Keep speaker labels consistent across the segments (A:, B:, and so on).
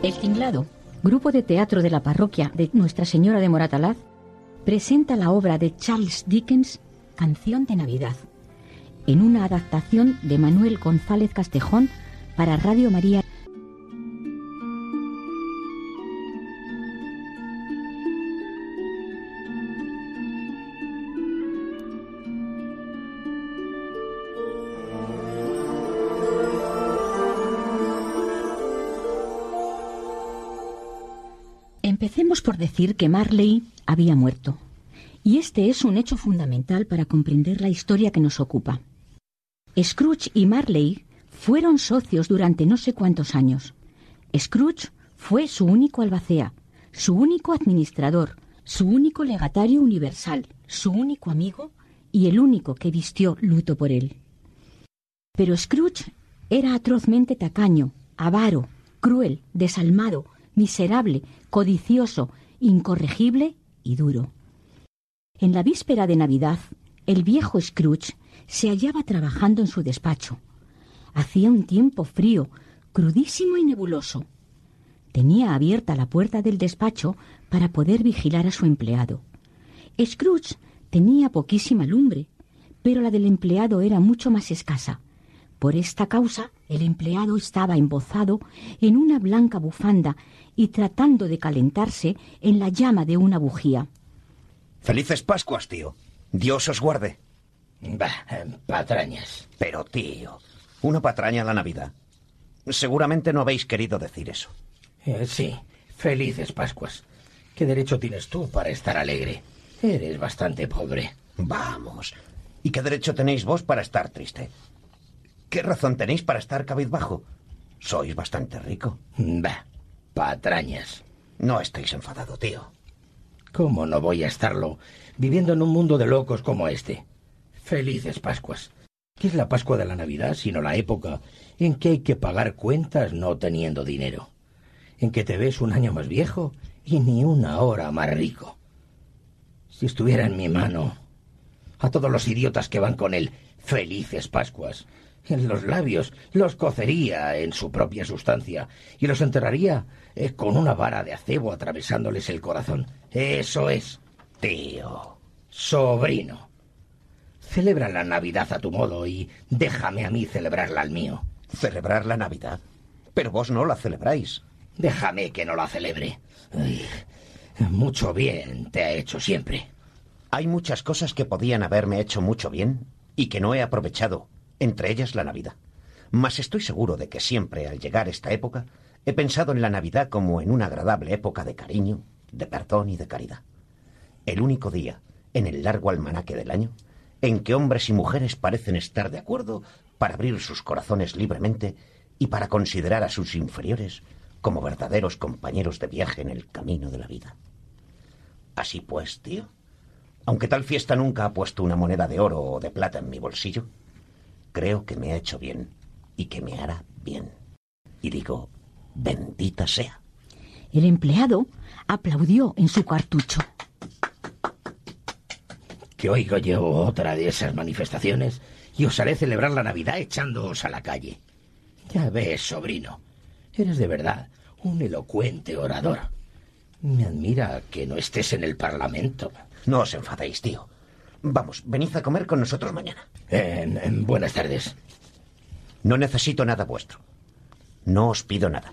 A: El Tinglado, grupo de teatro de la parroquia de Nuestra Señora de Moratalaz, presenta la obra de Charles Dickens, Canción de Navidad, en una adaptación de Manuel González Castejón para Radio María. Decir que Marley había muerto. Y este es un hecho fundamental para comprender la historia que nos ocupa. Scrooge y Marley fueron socios durante no sé cuántos años. Scrooge fue su único albacea, su único administrador, su único legatario universal, su único amigo y el único que vistió luto por él. Pero Scrooge era atrozmente tacaño, avaro, cruel, desalmado, miserable, codicioso, incorregible y duro. En la víspera de Navidad, el viejo Scrooge se hallaba trabajando en su despacho. Hacía un tiempo frío, crudísimo y nebuloso. Tenía abierta la puerta del despacho para poder vigilar a su empleado. Scrooge tenía poquísima lumbre, pero la del empleado era mucho más escasa. Por esta causa, el empleado estaba embozado en una blanca bufanda y tratando de calentarse en la llama de una bujía.
B: Felices Pascuas, tío. Dios os guarde.
C: Bah, patrañas.
B: Pero, tío, una patraña la Navidad. Seguramente no habéis querido decir eso.
C: Eh, sí, felices Pascuas. ¿Qué derecho tienes tú para estar alegre? Eres bastante pobre.
B: Vamos. ¿Y qué derecho tenéis vos para estar triste? ¿Qué razón tenéis para estar cabizbajo? Sois bastante rico.
C: Bah, patrañas.
B: No estáis enfadado, tío.
C: ¿Cómo no voy a estarlo viviendo en un mundo de locos como este? Felices Pascuas. ¿Qué es la Pascua de la Navidad sino la época en que hay que pagar cuentas no teniendo dinero? En que te ves un año más viejo y ni una hora más rico. Si estuviera en mi mano, a todos los idiotas que van con él, felices Pascuas, en los labios, los cocería en su propia sustancia y los enterraría eh, con una vara de acebo atravesándoles el corazón. Eso es, tío, sobrino. Celebra la Navidad a tu modo y déjame a mí celebrarla al mío.
B: ¿Celebrar la Navidad? Pero vos no la celebráis.
C: Déjame que no la celebre. Ay, mucho bien te ha hecho siempre.
B: Hay muchas cosas que podían haberme hecho mucho bien y que no he aprovechado, entre ellas la Navidad. Mas estoy seguro de que siempre, al llegar esta época, he pensado en la Navidad como en una agradable época de cariño, de perdón y de caridad. El único día, en el largo almanaque del año, en que hombres y mujeres parecen estar de acuerdo para abrir sus corazones libremente y para considerar a sus inferiores como verdaderos compañeros de viaje en el camino de la vida. Así pues, tío, aunque tal fiesta nunca ha puesto una moneda de oro o de plata en mi bolsillo, creo que me ha hecho bien y que me hará bien. Y digo, bendita sea.
A: El empleado aplaudió en su cartucho.
C: Que oigo yo otra de esas manifestaciones y os haré celebrar la Navidad echándoos a la calle. Ya ves, sobrino, eres de verdad un elocuente orador. Me admira que no estés en el Parlamento.
B: No os enfadéis, tío. Vamos, venid a comer con nosotros mañana.
C: En- en buenas tardes.
B: No necesito nada vuestro. No os pido nada.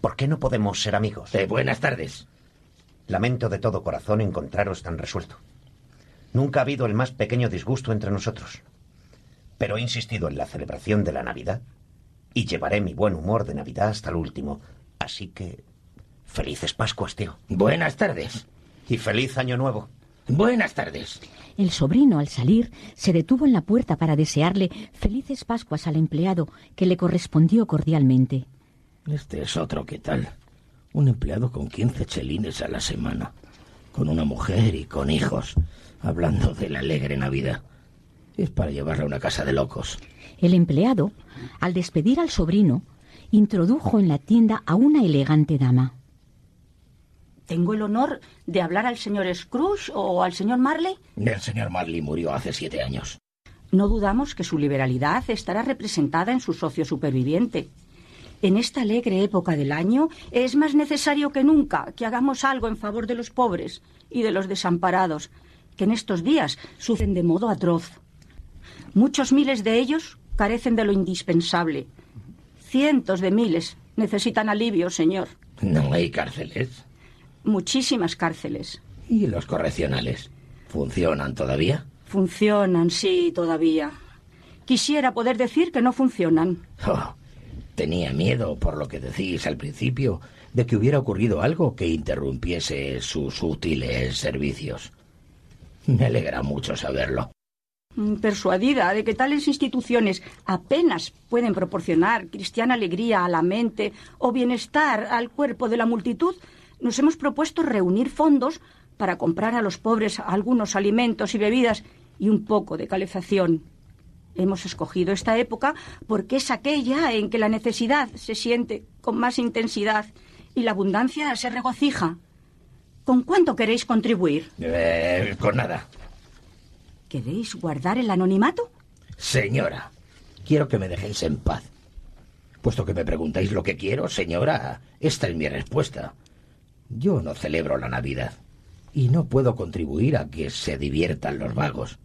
B: ¿Por qué no podemos ser amigos?
C: Eh, buenas tardes.
B: Lamento de todo corazón encontraros tan resuelto. Nunca ha habido el más pequeño disgusto entre nosotros. Pero he insistido en la celebración de la Navidad y llevaré mi buen humor de Navidad hasta el último. Así que... Felices Pascuas, tío.
C: Buenas tardes.
B: Y feliz Año Nuevo.
C: Buenas tardes.
A: El sobrino, al salir, se detuvo en la puerta para desearle felices Pascuas al empleado, que le correspondió cordialmente.
C: Este es otro, ¿qué tal? Un empleado con 15 chelines a la semana, con una mujer y con hijos, hablando de la alegre Navidad. Es para llevarle a una casa de locos.
A: El empleado, al despedir al sobrino, introdujo en la tienda a una elegante dama.
D: ¿Tengo el honor de hablar al señor Scrooge o al señor Marley?
C: El señor Marley murió hace siete años.
D: No dudamos que su liberalidad estará representada en su socio superviviente. En esta alegre época del año es más necesario que nunca que hagamos algo en favor de los pobres y de los desamparados, que en estos días sufren de modo atroz. Muchos miles de ellos carecen de lo indispensable. Cientos de miles necesitan alivio, señor.
C: ¿No hay cárceles?
D: Muchísimas cárceles.
C: ¿Y los correccionales? ¿Funcionan todavía?
D: Funcionan, sí, todavía. Quisiera poder decir que no funcionan.
C: Oh, tenía miedo, por lo que decís al principio, de que hubiera ocurrido algo que interrumpiese sus útiles servicios. Me alegra mucho saberlo.
D: Mm, Persuadida de que tales instituciones apenas pueden proporcionar cristiana alegría a la mente o bienestar al cuerpo de la multitud, nos hemos propuesto reunir fondos para comprar a los pobres algunos alimentos y bebidas y un poco de calefacción. Hemos escogido esta época porque es aquella en que la necesidad se siente con más intensidad y la abundancia se regocija. ¿Con cuánto queréis contribuir?
C: Eh, con nada.
D: ¿Queréis guardar el anonimato?
C: Señora, quiero que me dejéis en paz. Puesto que me preguntáis lo que quiero, señora, esta es mi respuesta. Yo no celebro la Navidad y no puedo contribuir a que se diviertan los vagos.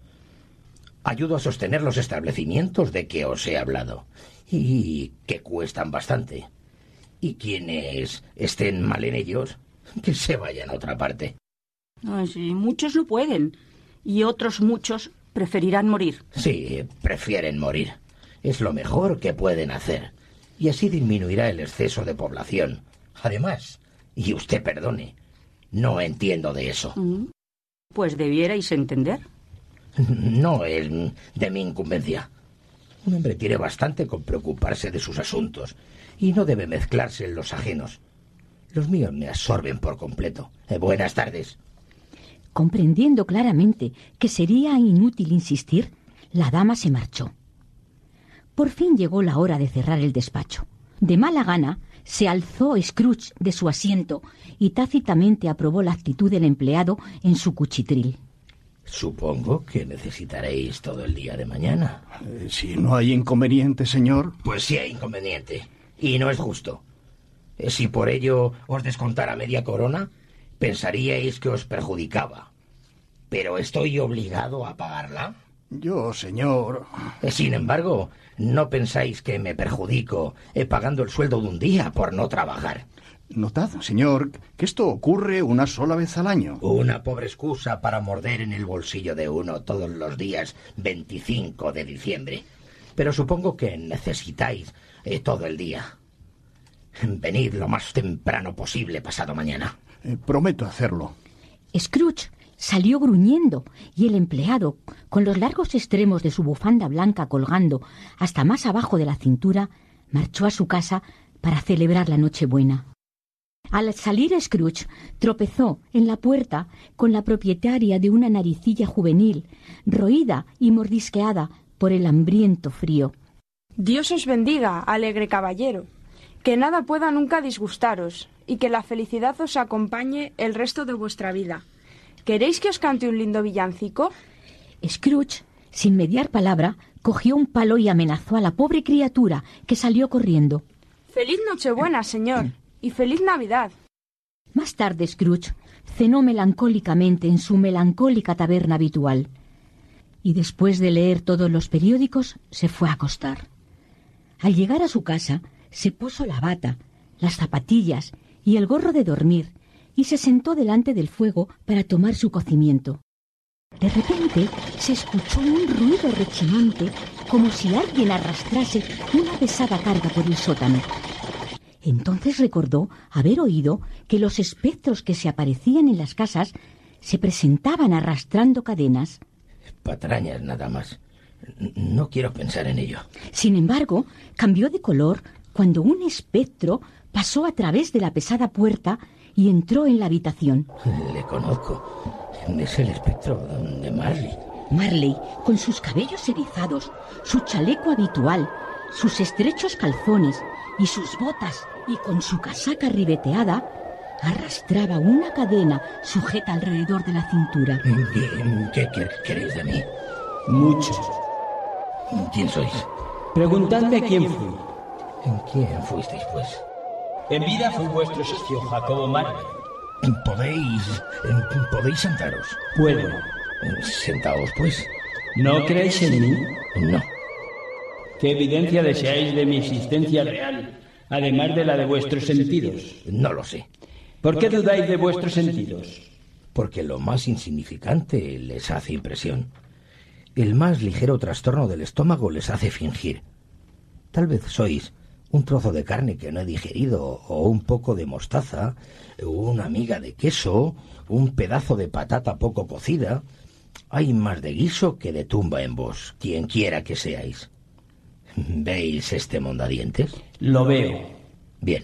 C: Ayudo a sostener los establecimientos de que os he hablado y que cuestan bastante. Y quienes estén mal en ellos, que se vayan a otra parte.
D: Ah, sí, muchos no pueden y otros muchos preferirán morir.
C: Sí, prefieren morir. Es lo mejor que pueden hacer. Y así disminuirá el exceso de población. Además, y usted perdone, no entiendo de eso.
D: Mm. Pues debierais entender.
C: No es de mi incumbencia. Un hombre tiene bastante con preocuparse de sus asuntos y no debe mezclarse en los ajenos. Los míos me absorben por completo. Eh, buenas tardes.
A: Comprendiendo claramente que sería inútil insistir, la dama se marchó. Por fin llegó la hora de cerrar el despacho. De mala gana, se alzó Scrooge de su asiento y tácitamente aprobó la actitud del empleado en su cuchitril.
C: Supongo que necesitaréis todo el día de mañana.
E: Eh, si no hay inconveniente, señor.
C: Pues sí hay inconveniente. Y no es justo. Eh, Si por ello os descontara media corona, pensaríais que os perjudicaba. Pero estoy obligado a pagarla.
E: Yo, señor.
C: Sin embargo, no pensáis que me perjudico eh, pagando el sueldo de un día por no trabajar.
E: Notad, señor, que esto ocurre una sola vez al año.
C: Una pobre excusa para morder en el bolsillo de uno todos los días 25 de diciembre. Pero supongo que necesitáis eh, todo el día. Venid lo más temprano posible pasado mañana.
E: Eh, prometo hacerlo.
A: Scrooge salió gruñendo y el empleado, con los largos extremos de su bufanda blanca colgando hasta más abajo de la cintura, marchó a su casa para celebrar la Nochebuena. Al salir Scrooge tropezó en la puerta con la propietaria de una naricilla juvenil, roída y mordisqueada por el hambriento frío.
F: Dios os bendiga, alegre caballero. Que nada pueda nunca disgustaros, y que la felicidad os acompañe el resto de vuestra vida. ¿Queréis que os cante un lindo villancico?
A: Scrooge, sin mediar palabra, cogió un palo y amenazó a la pobre criatura, que salió corriendo.
F: Feliz Nochebuena, señor, y feliz Navidad.
A: Más tarde Scrooge cenó melancólicamente en su melancólica taberna habitual y después de leer todos los periódicos se fue a acostar. Al llegar a su casa se puso la bata, las zapatillas y el gorro de dormir y se sentó delante del fuego para tomar su cocimiento. De repente se escuchó un ruido rechinante como si alguien arrastrase una pesada carga por el sótano. Entonces recordó haber oído que los espectros que se aparecían en las casas se presentaban arrastrando cadenas.
C: Patrañas nada más. No quiero pensar en ello.
A: Sin embargo, cambió de color cuando un espectro pasó a través de la pesada puerta y entró en la habitación.
C: Le conozco. Es el espectro de Marley.
A: Marley, con sus cabellos erizados, su chaleco habitual, sus estrechos calzones y sus botas, y con su casaca ribeteada, arrastraba una cadena sujeta alrededor de la cintura.
C: ¿Qué, qué quer- queréis de mí?
G: Mucho.
C: ¿Quién sois?
G: Preguntadme quién fui.
C: ¿En quién fuisteis, pues?
G: En vida fue vuestro socio Jacobo Marley.
C: ¿Podéis... podéis sentaros?
G: Puedo.
C: Sentaos, pues.
G: ¿No creéis en mí?
C: No.
G: ¿Qué evidencia deseáis de mi existencia real, además de la de vuestros sentidos?
C: No lo sé.
G: ¿Por qué dudáis de vuestros sentidos?
C: Porque lo más insignificante les hace impresión. El más ligero trastorno del estómago les hace fingir. Tal vez sois un trozo de carne que no he digerido, o un poco de mostaza, o una miga de queso, un pedazo de patata poco cocida. Hay más de guiso que de tumba en vos, quien quiera que seáis. ¿Veis este mondadientes?
G: Lo veo.
C: Bien.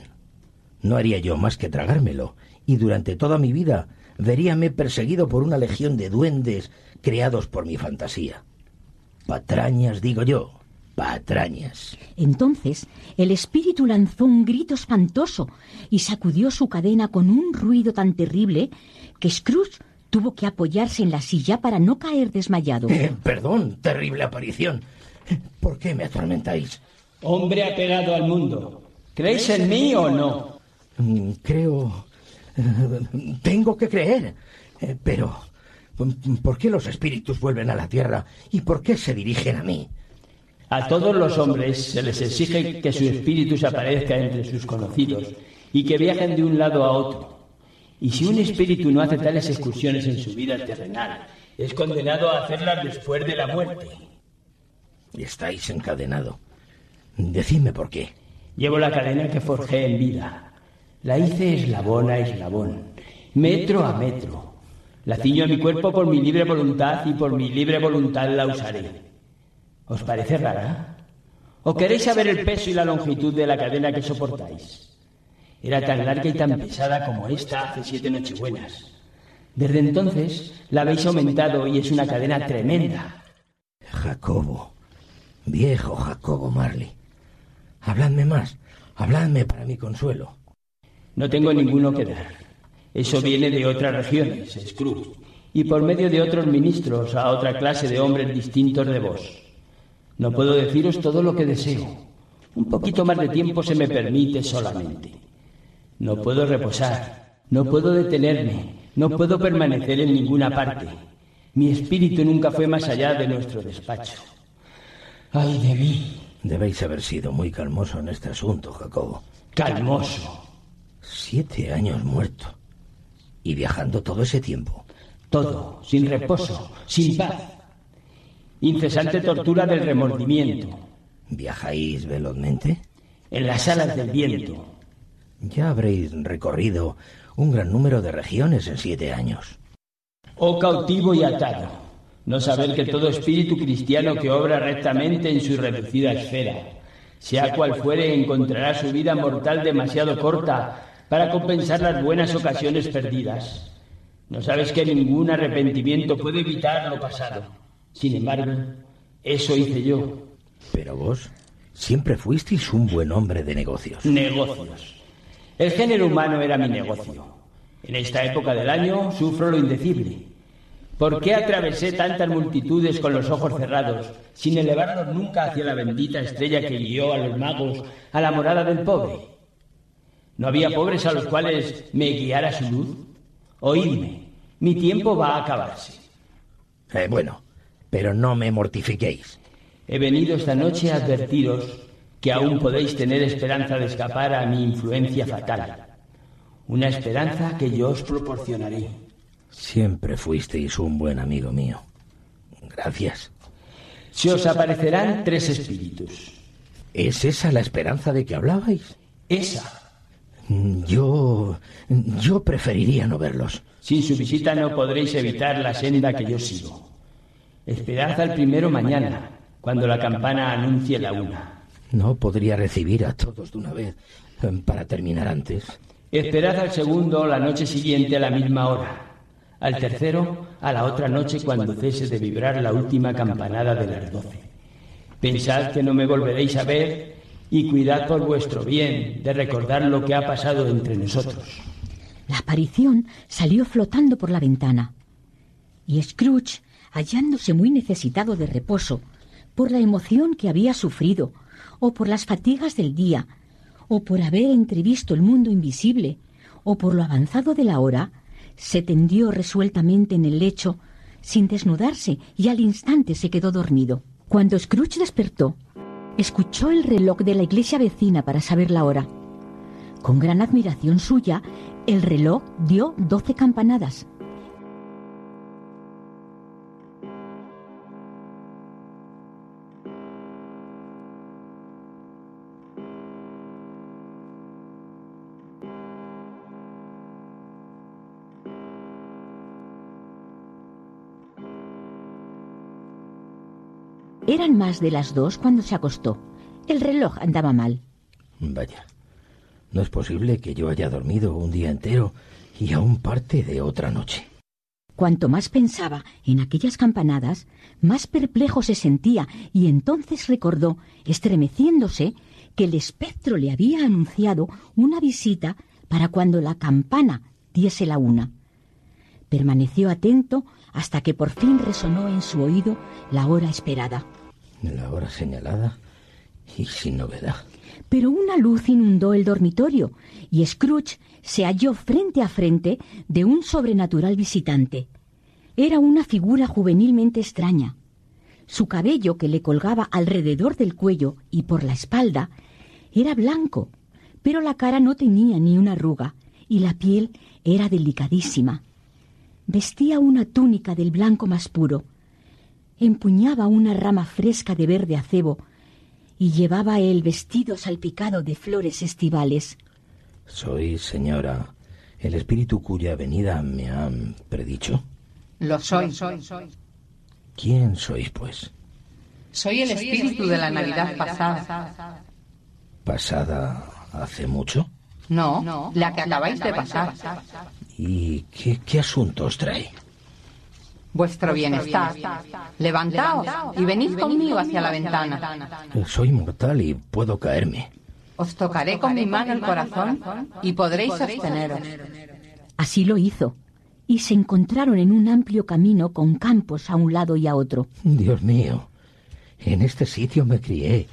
C: No haría yo más que tragármelo, y durante toda mi vida veríame perseguido por una legión de duendes creados por mi fantasía. Patrañas, digo yo, patrañas.
A: Entonces el espíritu lanzó un grito espantoso y sacudió su cadena con un ruido tan terrible que Scrooge tuvo que apoyarse en la silla para no caer desmayado.
C: Eh, perdón, terrible aparición. ¿Por qué me atormentáis?
G: Hombre apegado al mundo. ¿Creéis en mí o no?
C: Mm, Creo... eh, Tengo que creer. Eh, Pero... ¿Por qué los espíritus vuelven a la tierra y por qué se dirigen a mí?
G: A todos los hombres se les exige que su espíritu se aparezca entre sus conocidos y que viajen de un lado a otro. Y si un espíritu no hace tales excursiones en su vida terrenal, es condenado a hacerlas después de la muerte.
C: Estáis encadenado. Decidme por qué.
G: Llevo la cadena que forjé en vida. La hice eslabón a eslabón, metro a metro. La ciño a mi cuerpo por mi libre voluntad y por mi libre voluntad la usaré. ¿Os parece rara? ¿O queréis saber el peso y la longitud de la cadena que soportáis? Era tan larga y tan pesada como esta hace siete nochebuenas. Desde entonces la habéis aumentado y es una cadena tremenda.
C: Jacobo. Viejo Jacobo Marley. Habladme más. Habladme para mi consuelo.
G: No tengo ninguno que dar. Eso viene de otras regiones, Scrooge, y por medio de otros ministros a otra clase de hombres distintos de vos. No puedo deciros todo lo que deseo. Un poquito más de tiempo se me permite solamente. No puedo reposar, no puedo detenerme, no puedo permanecer en ninguna parte. Mi espíritu nunca fue más allá de nuestro despacho. ¡Ay de mí!
C: Debéis haber sido muy calmoso en este asunto, Jacobo.
G: Calmoso.
C: Siete años muerto. Y viajando todo ese tiempo.
G: Todo, sin reposo, sin paz. Incesante tortura del remordimiento.
C: ¿Viajáis velozmente?
G: En las alas del viento.
C: Ya habréis recorrido un gran número de regiones en siete años.
G: Oh cautivo y atado, no saber que todo espíritu cristiano que obra rectamente en su reducida esfera, sea cual fuere, encontrará su vida mortal demasiado corta para compensar las buenas ocasiones perdidas. No sabes que ningún arrepentimiento puede evitar lo pasado. Sin embargo, eso hice yo.
C: Pero vos siempre fuisteis un buen hombre de negocios.
G: Negocios. El género humano era mi negocio. En esta época del año sufro lo indecible. ¿Por qué atravesé tantas multitudes con los ojos cerrados, sin elevarlos nunca hacia la bendita estrella que guió a los magos a la morada del pobre? ¿No había pobres a los cuales me guiara su luz? Oídme, mi tiempo va a acabarse.
C: Eh, bueno, pero no me mortifiquéis.
G: He venido esta noche a advertiros que aún podéis tener esperanza de escapar a mi influencia fatal. Una esperanza que yo os proporcionaré.
C: Siempre fuisteis un buen amigo mío. Gracias.
G: Se os aparecerán tres espíritus.
C: ¿Es esa la esperanza de que hablabais?
G: Esa.
C: Yo... yo preferiría no verlos.
G: Sin su visita no podréis evitar la senda que yo sigo. Esperad al primero mañana, cuando la campana anuncie la una.
C: No podría recibir a todos de una vez eh, para terminar antes.
G: Esperad al segundo la noche siguiente a la misma hora. Al tercero a la otra noche cuando cese de vibrar la última campanada de las doce. Pensad que no me volveréis a ver y cuidad por vuestro bien de recordar lo que ha pasado entre nosotros.
A: La aparición salió flotando por la ventana. Y Scrooge, hallándose muy necesitado de reposo, por la emoción que había sufrido, o por las fatigas del día, o por haber entrevisto el mundo invisible, o por lo avanzado de la hora, se tendió resueltamente en el lecho, sin desnudarse, y al instante se quedó dormido. Cuando Scrooge despertó, escuchó el reloj de la iglesia vecina para saber la hora. Con gran admiración suya, el reloj dio doce campanadas. Eran más de las dos cuando se acostó. El reloj andaba mal.
C: Vaya. No es posible que yo haya dormido un día entero y aún parte de otra noche.
A: Cuanto más pensaba en aquellas campanadas, más perplejo se sentía y entonces recordó, estremeciéndose, que el espectro le había anunciado una visita para cuando la campana diese la una. Permaneció atento hasta que por fin resonó en su oído la hora esperada.
C: La hora señalada y sin novedad.
A: Pero una luz inundó el dormitorio y Scrooge se halló frente a frente de un sobrenatural visitante. Era una figura juvenilmente extraña. Su cabello, que le colgaba alrededor del cuello y por la espalda, era blanco, pero la cara no tenía ni una arruga y la piel era delicadísima. Vestía una túnica del blanco más puro, empuñaba una rama fresca de verde acebo y llevaba el vestido salpicado de flores estivales.
C: Soy, señora, el espíritu cuya venida me han predicho.
H: Lo soy.
C: ¿Quién sois, pues?
H: Soy el espíritu de la Navidad pasada.
C: ¿Pasada hace mucho?
H: No, la que acabáis de pasar.
C: ¿Y qué, qué asuntos trae?
H: Vuestro bienestar. Levantaos y venid conmigo hacia la ventana.
C: Soy mortal y puedo caerme.
H: Os tocaré con mi mano el corazón y podréis sosteneros.
A: Así lo hizo, y se encontraron en un amplio camino con campos a un lado y a otro.
C: Dios mío, en este sitio me crié.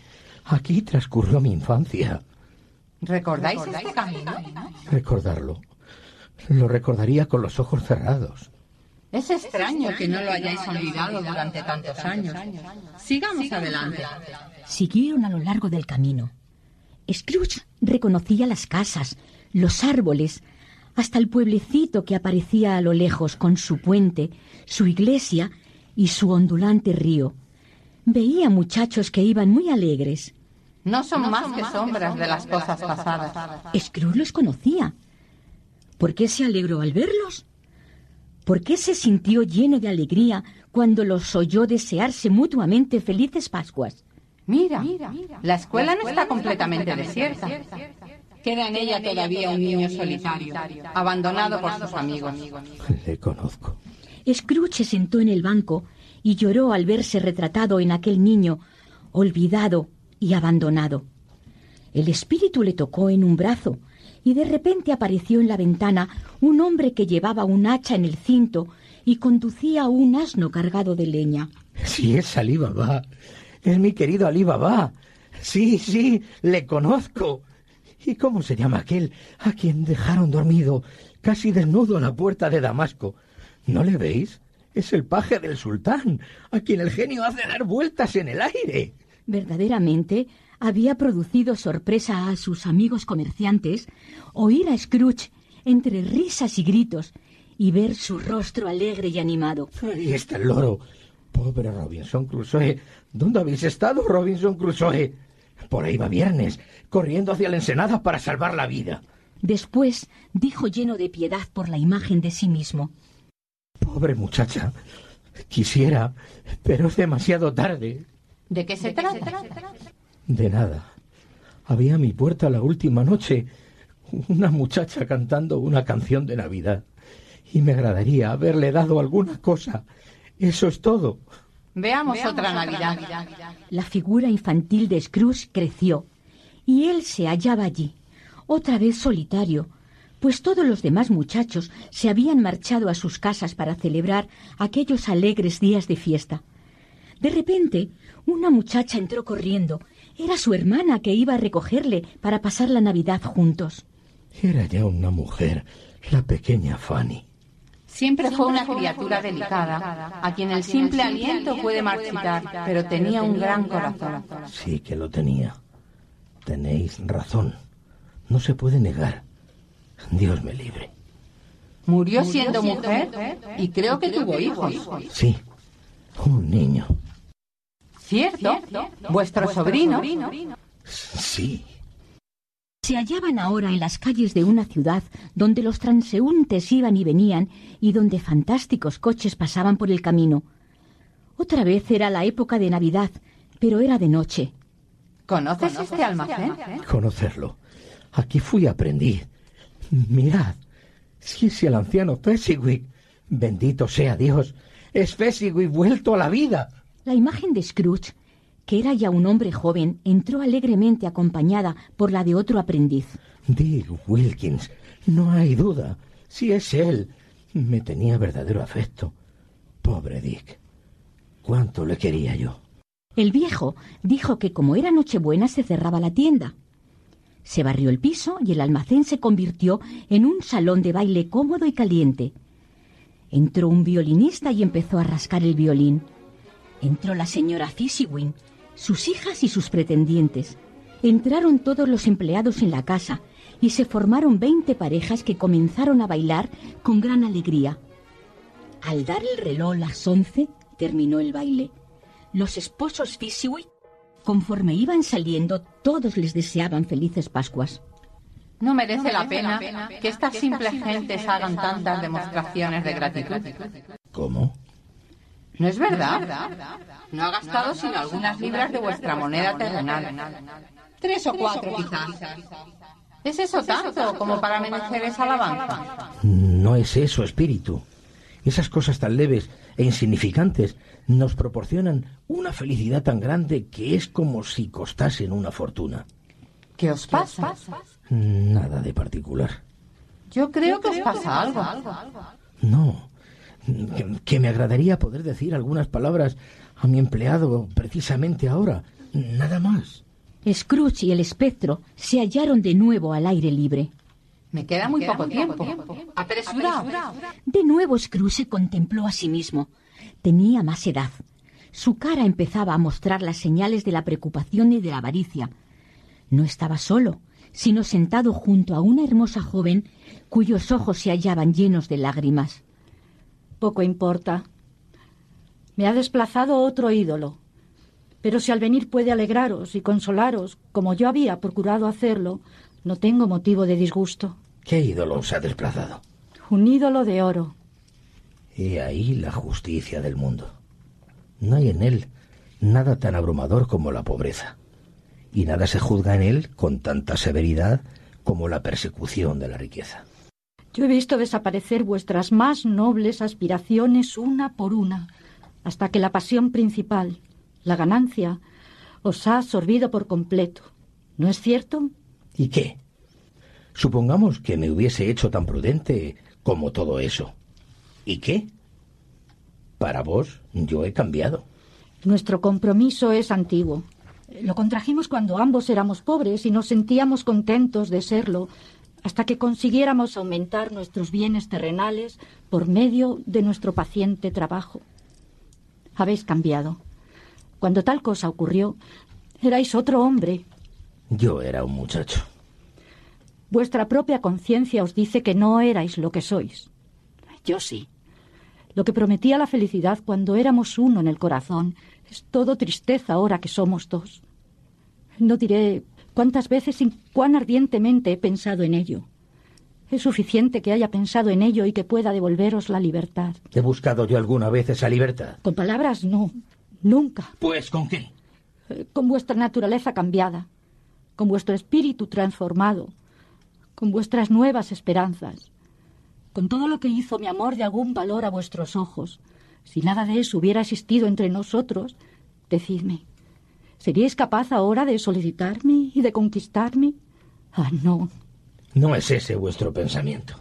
C: Aquí transcurrió mi infancia.
H: ¿Recordáis este camino?
C: Recordarlo. Lo recordaría con los ojos cerrados.
H: Es extraño que no lo hayáis olvidado durante tantos años. Sigamos adelante.
A: Siguieron a lo largo del camino. Scrooge reconocía las casas, los árboles, hasta el pueblecito que aparecía a lo lejos con su puente, su iglesia y su ondulante río. Veía muchachos que iban muy alegres.
H: No son más que sombras de las cosas pasadas.
A: Scrooge los conocía. ¿Por qué se alegró al verlos? ¿Por qué se sintió lleno de alegría cuando los oyó desearse mutuamente felices Pascuas?
H: Mira, la escuela no está completamente desierta. Queda en ella todavía un niño solitario, abandonado por sus amigos.
C: Le conozco.
A: Scrooge se sentó en el banco y lloró al verse retratado en aquel niño, olvidado y abandonado. El espíritu le tocó en un brazo y de repente apareció en la ventana un hombre que llevaba un hacha en el cinto y conducía un asno cargado de leña.
C: Sí, es Ali Baba. Es mi querido Ali Baba. Sí, sí, le conozco. ¿Y cómo se llama aquel a quien dejaron dormido, casi desnudo en la puerta de Damasco? ¿No le veis? Es el paje del sultán, a quien el genio hace dar vueltas en el aire.
A: Verdaderamente había producido sorpresa a sus amigos comerciantes oír a Scrooge entre risas y gritos y ver su rostro alegre y animado.
C: Ahí está el loro. Pobre Robinson Crusoe. ¿Dónde habéis estado, Robinson Crusoe? Por ahí va viernes, corriendo hacia la ensenada para salvar la vida.
A: Después dijo lleno de piedad por la imagen de sí mismo.
C: Pobre muchacha. Quisiera, pero es demasiado tarde.
H: ¿De qué se trata?
C: De nada. Había a mi puerta la última noche una muchacha cantando una canción de Navidad. Y me agradaría haberle dado alguna cosa. Eso es todo.
H: Veamos, otra, Navidad.
A: La figura infantil de Scrooge creció, y él se hallaba allí, otra vez solitario, pues todos los demás muchachos se habían marchado a sus casas para celebrar aquellos alegres días de fiesta. De repente, una muchacha entró corriendo Era su hermana que iba a recogerle para pasar la Navidad juntos.
C: Era ya una mujer, la pequeña Fanny.
H: Siempre fue una criatura delicada, a quien el simple aliento puede marchitar, pero tenía un gran corazón.
C: Sí que lo tenía. Tenéis razón. No se puede negar. Dios me libre.
H: Murió siendo mujer y creo que tuvo hijos.
C: Sí, un niño.
H: ¿Cierto? ¿Vuestro sobrino?
C: Sí.
A: Se hallaban ahora en las calles de una ciudad donde los transeúntes iban y venían y donde fantásticos coches pasaban por el camino. Otra vez era la época de Navidad, pero era de noche.
H: ¿Conoces este almacén?
C: Conocerlo. Aquí fui aprendiz. Mirad, si es el anciano Fezziwig. Bendito sea Dios. Es Fezziwig vuelto a la vida.
A: La imagen de Scrooge que era ya un hombre joven, entró alegremente acompañada por la de otro aprendiz.
C: Dick Wilkins, no hay duda. Si es él, me tenía verdadero afecto. Pobre Dick. ¿Cuánto le quería yo?
A: El viejo dijo que como era Nochebuena se cerraba la tienda. Se barrió el piso y el almacén se convirtió en un salón de baile cómodo y caliente. Entró un violinista y empezó a rascar el violín. Entró la señora Fishywin sus hijas y sus pretendientes. Entraron todos los empleados en la casa y se formaron veinte parejas que comenzaron a bailar con gran alegría. Al dar el reloj las once, terminó el baile. Los esposos Fisiwi, conforme iban saliendo, todos les deseaban felices Pascuas.
H: No merece la pena que estas simples gentes hagan tantas demostraciones de gratitud.
C: ¿Cómo?
H: ¿No es verdad? No ha gastado sino algunas libras de vuestra moneda terrenal. Tres o cuatro, quizás. ¿Es eso tanto como para merecer esa alabanza?
C: No es eso, espíritu. Esas cosas tan leves e insignificantes nos proporcionan una felicidad tan grande que es como si costasen una fortuna.
H: ¿Qué os pasa?
C: Nada de particular.
H: Yo creo que os pasa algo.
C: No, que, me agradaría poder decir algunas palabras a mi empleado precisamente ahora. Nada más.
A: Scrooge y el espectro se hallaron de nuevo al aire libre.
H: Me queda muy poco tiempo. Apresurado.
A: De nuevo Scrooge se contempló a sí mismo. Tenía más edad. Su cara empezaba a mostrar las señales de la preocupación y de la avaricia. No estaba solo, sino sentado junto a una hermosa joven cuyos ojos se hallaban llenos de lágrimas.
D: Poco importa. Me ha desplazado otro ídolo. Pero si al venir puede alegraros y consolaros, como yo había procurado hacerlo, no tengo motivo de disgusto.
C: ¿Qué ídolo os ha desplazado?
D: Un ídolo de oro.
C: Y ahí la justicia del mundo. No hay en él nada tan abrumador como la pobreza. Y nada se juzga en él con tanta severidad como la persecución de la riqueza.
D: Yo he visto desaparecer vuestras más nobles aspiraciones una por una, hasta que la pasión principal, la ganancia, os ha absorbido por completo. ¿No es cierto?
C: ¿Y qué? Supongamos que me hubiese hecho tan prudente como todo eso. ¿Y qué? Para vos yo he cambiado.
D: Nuestro compromiso es antiguo. Lo contrajimos cuando ambos éramos pobres y nos sentíamos contentos de serlo, hasta que consiguiéramos aumentar nuestros bienes terrenales por medio de nuestro paciente trabajo. Habéis cambiado. Cuando tal cosa ocurrió, erais otro hombre.
C: Yo era un muchacho.
D: Vuestra propia conciencia os dice que no erais lo que sois. Yo sí. Lo que prometía la felicidad cuando éramos uno en el corazón es todo tristeza ahora que somos dos. No diré cuántas veces y cuán ardientemente he pensado en ello. Es suficiente que haya pensado en ello y que pueda devolveros la libertad.
C: ¿He buscado yo alguna vez esa libertad?
D: Con palabras no, nunca.
C: Pues ¿con qué?
D: Eh, con vuestra naturaleza cambiada, con vuestro espíritu transformado, con vuestras nuevas esperanzas, con todo lo que hizo mi amor de algún valor a vuestros ojos. Si nada de eso hubiera existido entre nosotros, decidme, ¿Seríais capaz ahora de solicitarme y de conquistarme? Ah, no.
C: No es ese vuestro pensamiento.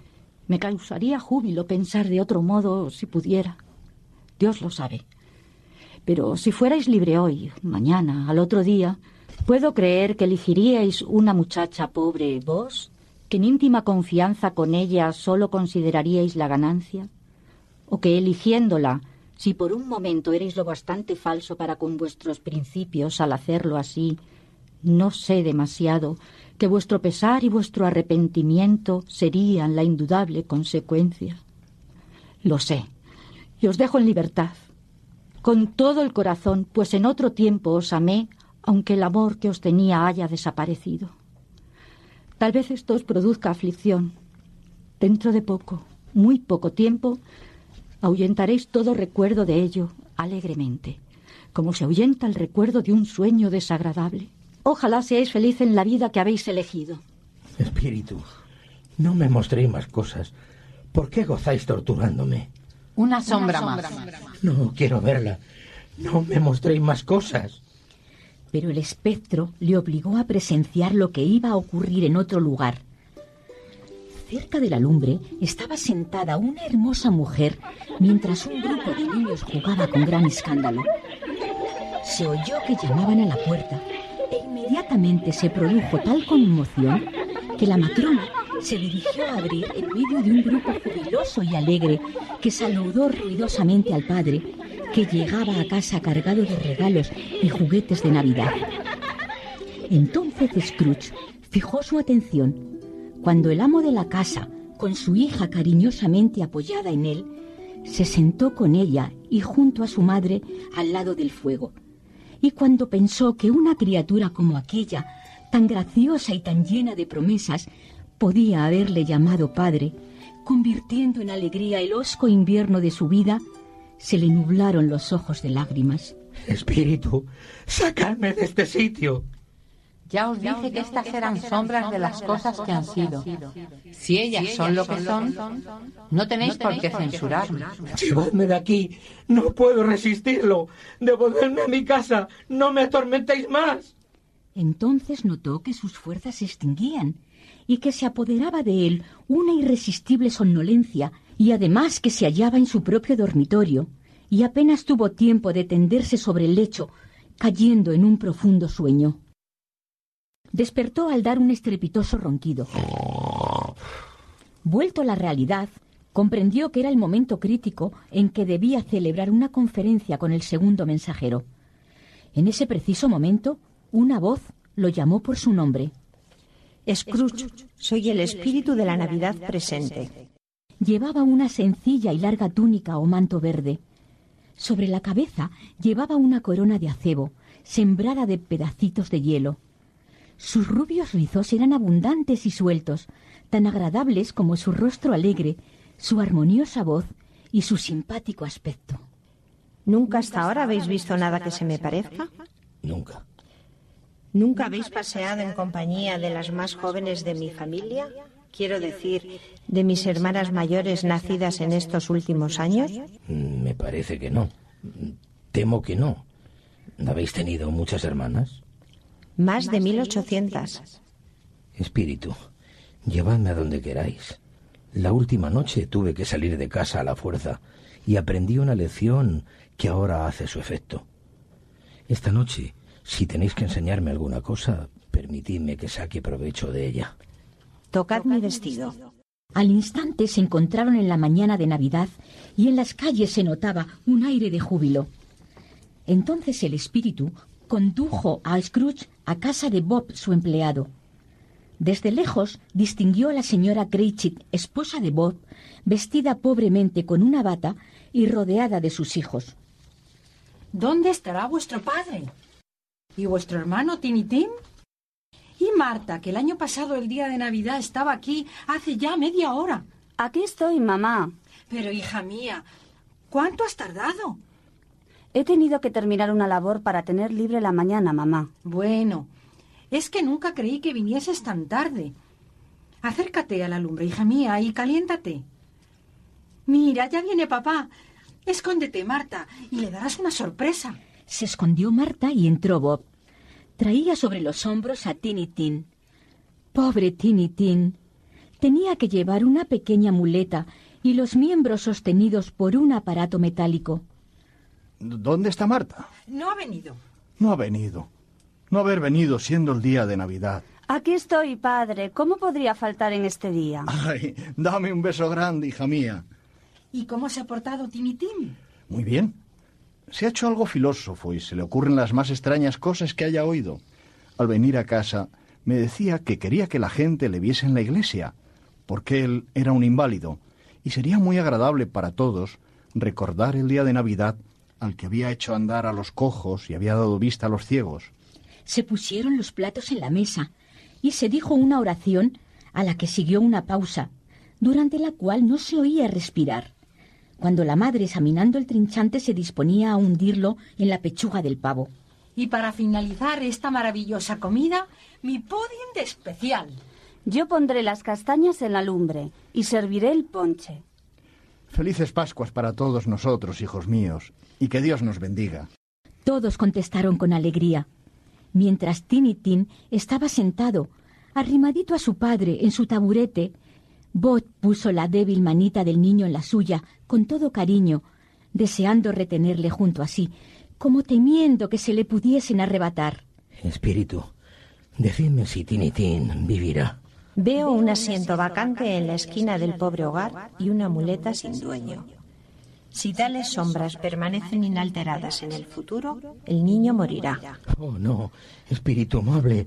D: Me causaría júbilo pensar de otro modo si pudiera. Dios lo sabe. Pero si fuerais libre hoy, mañana, al otro día,
A: Puedo creer que elegiríais una muchacha pobre vos, que en íntima confianza con ella solo consideraríais la ganancia, o que eligiéndola, si por un momento erais lo bastante falso para con vuestros principios al hacerlo así, no sé demasiado, que vuestro pesar y vuestro arrepentimiento serían la indudable consecuencia. Lo sé, y os dejo en libertad, con todo el corazón, pues en otro tiempo os amé aunque el amor que os tenía haya desaparecido. Tal vez esto os produzca aflicción. Dentro de poco, muy poco tiempo, ahuyentaréis todo recuerdo de ello alegremente, como se ahuyenta el recuerdo de un sueño desagradable. Ojalá seáis feliz en la vida que habéis elegido.
C: Espíritu, no me mostréis más cosas. ¿Por qué gozáis torturándome?
H: Una sombra, más.
C: No quiero verla. No me mostréis más cosas
A: pero el espectro le obligó a presenciar lo que iba a ocurrir en otro lugar. Cerca de la lumbre estaba sentada una hermosa mujer mientras un grupo de niños jugaba con gran escándalo. Se oyó que llamaban a la puerta e inmediatamente se produjo tal conmoción que la matrona se dirigió a abrir en medio de un grupo jubiloso y alegre que saludó ruidosamente al padre que llegaba a casa cargado de regalos y juguetes de Navidad. Entonces Scrooge fijó su atención cuando el amo de la casa, con su hija cariñosamente apoyada en él, se sentó con ella y junto a su madre al lado del fuego. Y cuando pensó que una criatura como aquella, tan graciosa y tan llena de promesas, podía haberle llamado padre, convirtiendo en alegría el hosco invierno de su vida, se le nublaron los ojos de lágrimas.
C: Espíritu, sacadme de este sitio.
H: Ya os dije que estas eran sombras de las cosas que han sido. Si ellas son lo que son, no tenéis por qué censurarme.
C: Llevadme de aquí. No puedo resistirlo. Devolvedme a mi casa. No me atormentéis más.
A: Entonces notó que sus fuerzas se extinguían y que se apoderaba de él una irresistible somnolencia y además que se hallaba en su propio dormitorio, y apenas tuvo tiempo de tenderse sobre el lecho, cayendo en un profundo sueño. Despertó al dar un estrepitoso ronquido. Vuelto a la realidad, comprendió que era el momento crítico en que debía celebrar una conferencia con el segundo mensajero. En ese preciso momento, una voz lo llamó por su nombre.
I: Scrooge, soy el espíritu de la Navidad presente.
A: Llevaba una sencilla y larga túnica o manto verde. Sobre la cabeza llevaba una corona de acebo, sembrada de pedacitos de hielo. Sus rubios rizos eran abundantes y sueltos, tan agradables como su rostro alegre, su armoniosa voz y su simpático aspecto.
I: ¿Nunca hasta ahora habéis visto nada que se me parezca?
C: Nunca.
I: ¿Nunca habéis paseado en compañía de las más jóvenes de mi familia? Quiero decir, de mis hermanas mayores nacidas en estos últimos años?
C: Me parece que no. Temo que no. ¿Habéis tenido muchas hermanas?
I: Más de mil ochocientas.
C: Espíritu, llevadme a donde queráis. La última noche tuve que salir de casa a la fuerza y aprendí una lección que ahora hace su efecto. Esta noche, si tenéis que enseñarme alguna cosa, permitidme que saque provecho de ella.
I: Tocad mi vestido.
A: Al instante se encontraron en la mañana de Navidad y en las calles se notaba un aire de júbilo. Entonces el espíritu condujo a Scrooge a casa de Bob, su empleado. Desde lejos distinguió a la señora Cratchit, esposa de Bob, vestida pobremente con una bata y rodeada de sus hijos.
D: ¿Dónde estará vuestro padre? ¿Y vuestro hermano Tinitín? Y Marta, que el año pasado, el día de Navidad, estaba aquí hace ya media hora.
F: Aquí estoy, mamá.
D: Pero, hija mía, ¿cuánto has tardado?
F: He tenido que terminar una labor para tener libre la mañana, mamá.
D: Bueno, es que nunca creí que vinieses tan tarde. Acércate a la lumbre, hija mía, y caliéntate. Mira, ya viene papá. Escóndete, Marta, y le darás una sorpresa.
A: Se escondió Marta y entró Bob. Traía sobre los hombros a Tinitín. Pobre Tinitín. Tenía que llevar una pequeña muleta y los miembros sostenidos por un aparato metálico.
E: ¿Dónde está Marta?
D: No ha venido.
E: No ha venido. no haber venido siendo el día de Navidad.
D: Aquí estoy, padre. ¿Cómo podría faltar en este día?
E: Ay, dame un beso grande, hija mía.
J: ¿Y cómo se ha portado Tinitín?
E: Muy bien. Se ha hecho algo filósofo y se le ocurren las más extrañas cosas que haya oído. Al venir a casa, me decía que quería que la gente le viese en la iglesia, porque él era un inválido, y sería muy agradable para todos recordar el día de Navidad al que había hecho andar a los cojos y había dado vista a los ciegos.
A: Se pusieron los platos en la mesa y se dijo una oración a la que siguió una pausa, durante la cual no se oía respirar, cuando la madre, examinando el trinchante, se disponía a hundirlo en la pechuga del pavo.
J: Y para finalizar esta maravillosa comida, mi pudding de especial.
D: Yo pondré las castañas en la lumbre y serviré el ponche.
E: Felices Pascuas para todos nosotros, hijos míos, y que Dios nos bendiga.
A: Todos contestaron con alegría, mientras Tinitín estaba sentado, arrimadito a su padre en su taburete. Bot puso la débil manita del niño en la suya con todo cariño, deseando retenerle junto a sí, como temiendo que se le pudiesen arrebatar.
C: Espíritu, decidme si Tinitín vivirá.
I: Veo un asiento vacante en la esquina del pobre hogar y una muleta sin dueño. Si tales sombras permanecen inalteradas en el futuro, el niño morirá.
C: Oh, no, espíritu amable.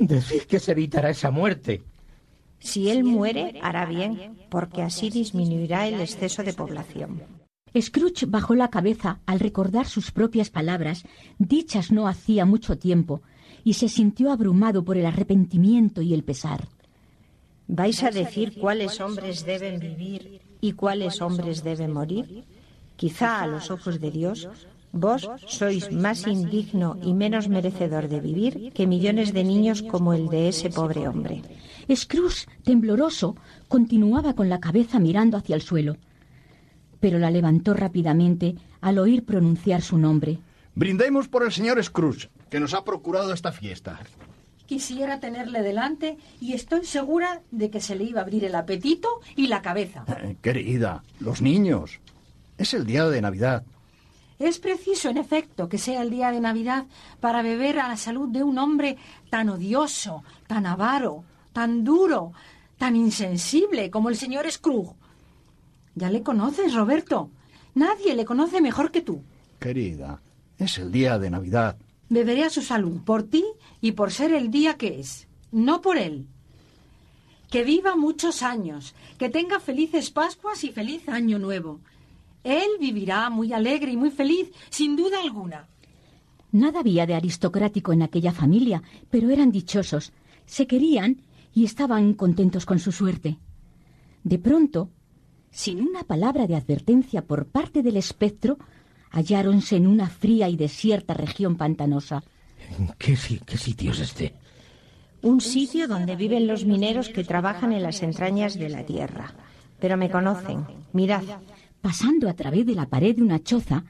C: Decid que se evitará esa muerte.
I: Si él muere, hará bien, porque así disminuirá el exceso de población.
A: Scrooge bajó la cabeza al recordar sus propias palabras, dichas no hacía mucho tiempo, y se sintió abrumado por el arrepentimiento y el pesar.
I: ¿Vais a decir cuáles hombres deben vivir y cuáles hombres deben morir? Quizá a los ojos de Dios vos sois más indigno y menos merecedor de vivir que millones de niños como el de ese pobre hombre.
A: Scrooge, tembloroso, continuaba con la cabeza mirando hacia el suelo, pero la levantó rápidamente al oír pronunciar su nombre.
E: Brindemos por el señor Scrooge, que nos ha procurado esta fiesta.
J: Quisiera tenerle delante y estoy segura de que se le iba a abrir el apetito y la cabeza.
E: Eh, querida, los niños. Es el día de Navidad.
J: Es preciso, en efecto, que sea el día de Navidad para beber a la salud de un hombre tan odioso, tan avaro, tan duro, tan insensible como el señor Scrooge. Ya le conoces, Roberto. Nadie le conoce mejor que tú.
E: Querida, es el día de Navidad.
J: Beberé a su salud por ti y por ser el día que es, no por él. Que viva muchos años, que tenga felices Pascuas y feliz Año Nuevo. Él vivirá muy alegre y muy feliz, sin duda alguna.
A: Nada había de aristocrático en aquella familia, pero eran dichosos, se querían y estaban contentos con su suerte. De pronto, sin una palabra de advertencia por parte del espectro, halláronse en una fría y desierta región pantanosa.
C: ¿Qué, qué sitio es este?
I: Un sitio donde viven los mineros que trabajan en las entrañas de la tierra. Pero me conocen. Mirad.
A: Pasando a través de la pared de una choza,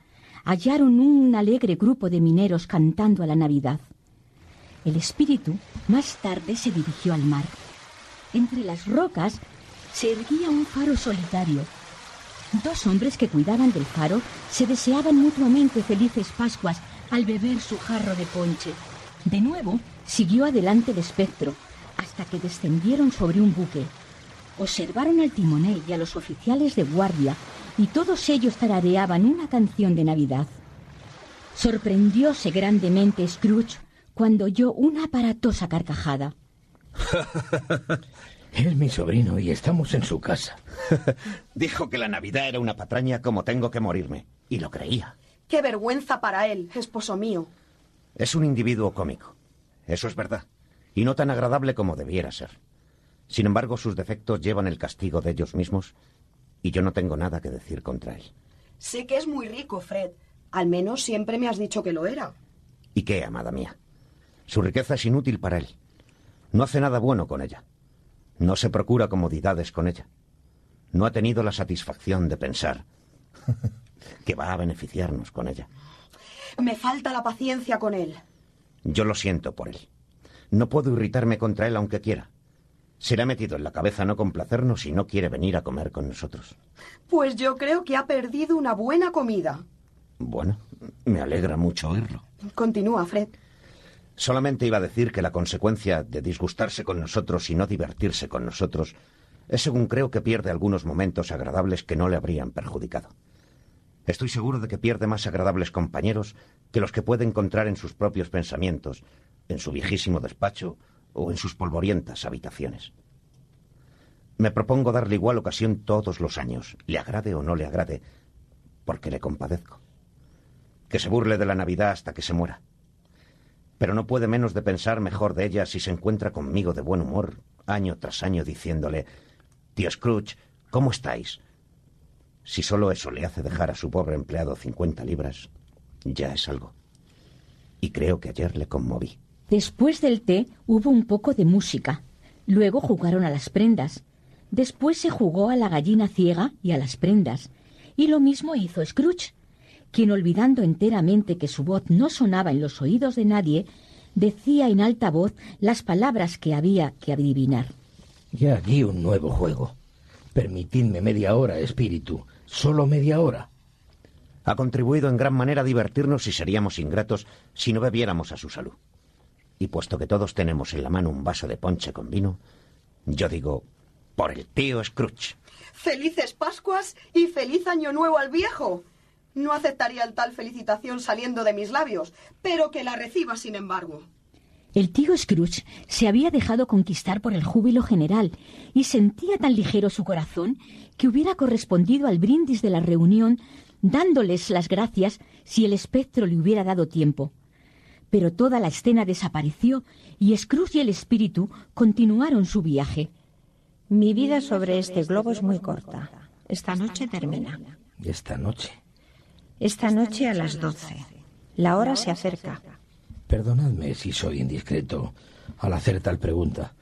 A: hallaron un alegre grupo de mineros cantando a la Navidad. El espíritu más tarde se dirigió al mar. Entre las rocas se erguía un faro solitario. Dos hombres que cuidaban del faro se deseaban mutuamente felices Pascuas al beber su jarro de ponche. De nuevo, siguió adelante el espectro, hasta que descendieron sobre un buque. Observaron al timonel y a los oficiales de guardia, y todos ellos tarareaban una canción de Navidad. Sorprendióse grandemente Scrooge cuando oyó una aparatosa carcajada.
C: es mi sobrino y estamos en su casa.
B: Dijo que la Navidad era una patraña como tengo que morirme. Y lo creía.
K: Qué vergüenza para él, esposo mío.
B: Es un individuo cómico. Eso es verdad. Y no tan agradable como debiera ser. Sin embargo, sus defectos llevan el castigo de ellos mismos y yo no tengo nada que decir contra él.
K: Sé que es muy rico, Fred. Al menos siempre me has dicho que lo era.
B: ¿Y qué, amada mía? Su riqueza es inútil para él. No hace nada bueno con ella. No se procura comodidades con ella. No ha tenido la satisfacción de pensar que va a beneficiarnos con ella.
K: Me falta la paciencia con él.
B: Yo lo siento por él. No puedo irritarme contra él aunque quiera. Se le ha metido en la cabeza no complacernos y no quiere venir a comer con nosotros.
K: Pues yo creo que ha perdido una buena comida.
B: Bueno, me alegra mucho oírlo.
K: Continúa, Fred.
B: Solamente iba a decir que la consecuencia de disgustarse con nosotros y no divertirse con nosotros es según creo que pierde algunos momentos agradables que no le habrían perjudicado. Estoy seguro de que pierde más agradables compañeros que los que puede encontrar en sus propios pensamientos, en su viejísimo despacho o en sus polvorientas habitaciones. Me propongo darle igual ocasión todos los años, le agrade o no le agrade, porque le compadezco. Que se burle de la Navidad hasta que se muera. Pero no puede menos de pensar mejor de ella si se encuentra conmigo de buen humor, año tras año, diciéndole, Tío Scrooge, ¿cómo estáis? Si solo eso le hace dejar a su pobre empleado cincuenta libras, ya es algo. Y creo que ayer le conmoví.
A: Después del té hubo un poco de música. Luego jugaron a las prendas. Después se jugó a la gallina ciega y a las prendas. Y lo mismo hizo Scrooge, quien olvidando enteramente que su voz no sonaba en los oídos de nadie, decía en alta voz las palabras que había que adivinar.
C: Y aquí un nuevo juego. Permitidme media hora, espíritu. Solo media hora.
B: Ha contribuido en gran manera a divertirnos y seríamos ingratos si no bebiéramos a su salud. Y puesto que todos tenemos en la mano un vaso de ponche con vino, yo digo, por el tío Scrooge.
K: Felices Pascuas y feliz Año Nuevo al viejo. No aceptaría el tal felicitación saliendo de mis labios, pero que la reciba sin embargo.
A: El tío Scrooge se había dejado conquistar por el júbilo general y sentía tan ligero su corazón que hubiera correspondido al brindis de la reunión dándoles las gracias si el espectro le hubiera dado tiempo. Pero toda la escena desapareció y Scrooge y el espíritu continuaron su viaje.
I: Mi vida sobre este globo es muy corta. Esta noche termina.
C: Esta noche.
I: Esta noche a las doce. La hora se acerca.
C: Perdonadme si soy indiscreto al hacer tal pregunta,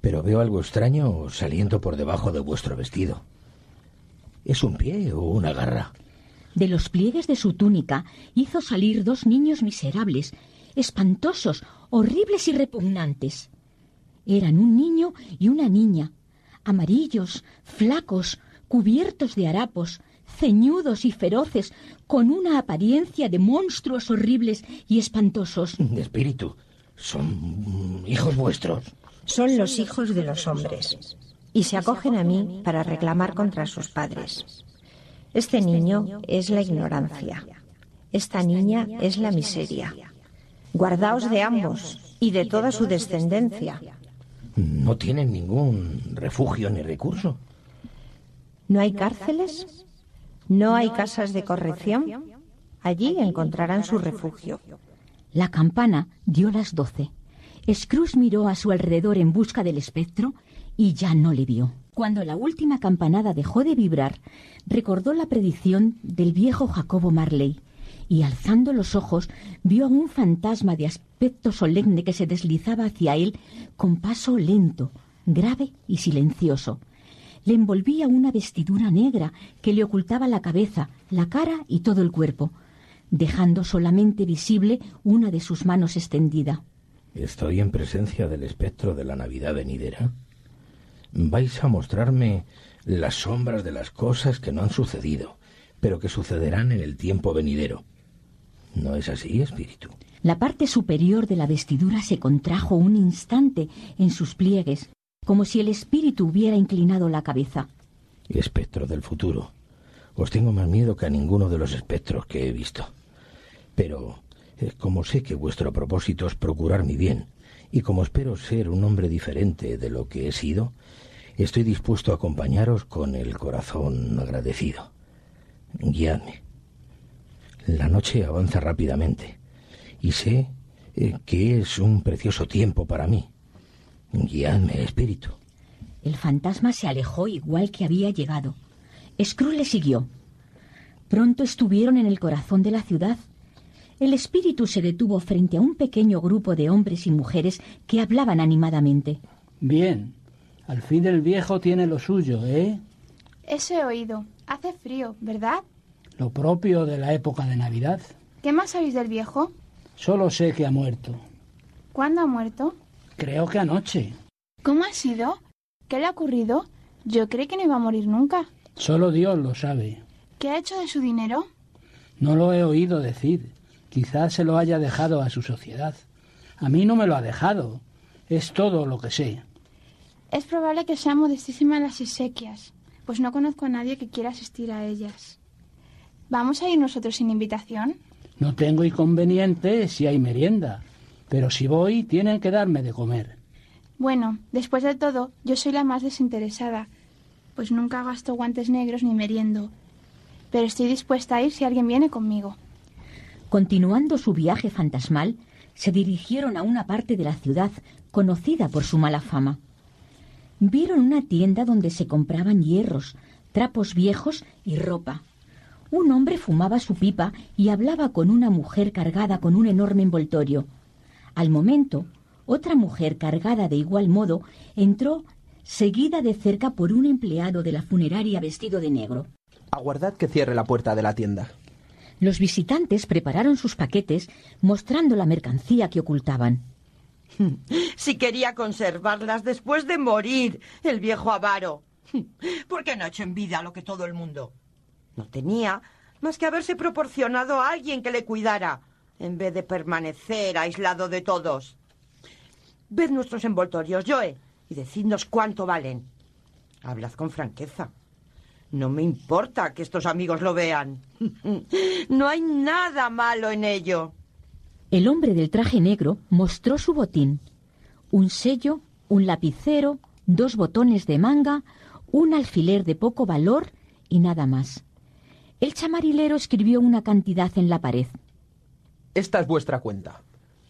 C: pero veo algo extraño saliendo por debajo de vuestro vestido. ¿Es un pie o una garra?
A: De los pliegues de su túnica hizo salir dos niños miserables, espantosos, horribles y repugnantes. Eran un niño y una niña, amarillos, flacos, cubiertos de harapos, ceñudos y feroces, con una apariencia de monstruos horribles y espantosos.
C: De espíritu. ¿Son hijos vuestros?
I: Son los hijos de los hombres. Y se acogen a mí para reclamar contra sus padres. Este niño es la ignorancia. Esta niña es la miseria. Guardaos de ambos y de toda su descendencia.
C: ¿No tienen ningún refugio ni recurso?
I: ¿No hay cárceles? ¿No hay casas de corrección? Allí encontrarán su refugio.
A: La campana dio las doce. Scrooge miró a su alrededor en busca del espectro y ya no le vio. Cuando la última campanada dejó de vibrar, recordó la predicción del viejo Jacobo Marley y alzando los ojos vio a un fantasma de aspecto solemne que se deslizaba hacia él con paso lento, grave y silencioso. Le envolvía una vestidura negra que le ocultaba la cabeza, la cara y todo el cuerpo, dejando solamente visible una de sus manos extendida.
C: ¿Estoy en presencia del espectro de la Navidad venidera? ¿Vais a mostrarme las sombras de las cosas que no han sucedido, pero que sucederán en el tiempo venidero? ¿No es así, espíritu?
A: La parte superior de la vestidura se contrajo un instante en sus pliegues, como si el espíritu hubiera inclinado la cabeza.
C: Espectro del futuro. Os tengo más miedo que a ninguno de los espectros que he visto. Pero, como sé que vuestro propósito es procurar mi bien, y como espero ser un hombre diferente de lo que he sido, estoy dispuesto a acompañaros con el corazón agradecido. Guiadme. La noche avanza rápidamente, y sé eh, que es un precioso tiempo para mí. Guiadme, espíritu.
A: El fantasma se alejó igual que había llegado. Scrooge le siguió. Pronto estuvieron en el corazón de la ciudad. El espíritu se detuvo frente a un pequeño grupo de hombres y mujeres que hablaban animadamente.
G: Bien, al fin el viejo tiene lo suyo, ¿eh?
L: Ese oído. Hace frío, ¿verdad?
G: Lo propio de la época de Navidad.
L: ¿Qué más sabéis del viejo?
G: Solo sé que ha muerto.
L: ¿Cuándo ha muerto?
G: Creo que anoche.
L: ¿Cómo ha sido? ¿Qué le ha ocurrido? Yo creí que no iba a morir nunca.
G: Solo Dios lo sabe.
L: ¿Qué ha hecho de su dinero?
G: No lo he oído decir. Quizás se lo haya dejado a su sociedad. A mí no me lo ha dejado. Es todo lo que sé.
L: Es probable que sea modestísima las exequias, pues no conozco a nadie que quiera asistir a ellas. ¿Vamos a ir nosotros sin invitación?
G: No tengo inconveniente si hay merienda, pero si voy tienen que darme de comer.
L: Bueno, después de todo, yo soy la más desinteresada, pues nunca gasto guantes negros ni meriendo. Pero estoy dispuesta a ir si alguien viene conmigo.
A: Continuando su viaje fantasmal, se dirigieron a una parte de la ciudad conocida por su mala fama. Vieron una tienda donde se compraban hierros, trapos viejos y ropa. Un hombre fumaba su pipa y hablaba con una mujer cargada con un enorme envoltorio. Al momento, otra mujer cargada de igual modo entró seguida de cerca por un empleado de la funeraria vestido de negro.
M: Aguardad que cierre la puerta de la tienda.
A: Los visitantes prepararon sus paquetes mostrando la mercancía que ocultaban.
N: Si quería conservarlas después de morir, el viejo avaro. ¿Por qué no ha hecho en vida lo que todo el mundo? No tenía más que haberse proporcionado a alguien que le cuidara, en vez de permanecer aislado de todos. Ved nuestros envoltorios, Joe, y decidnos cuánto valen. Hablad con franqueza. No me importa que estos amigos lo vean. No hay nada malo en ello.
A: El hombre del traje negro mostró su botín. Un sello, un lapicero, dos botones de manga, un alfiler de poco valor y nada más. El chamarilero escribió una cantidad en la pared.
M: Esta es vuestra cuenta.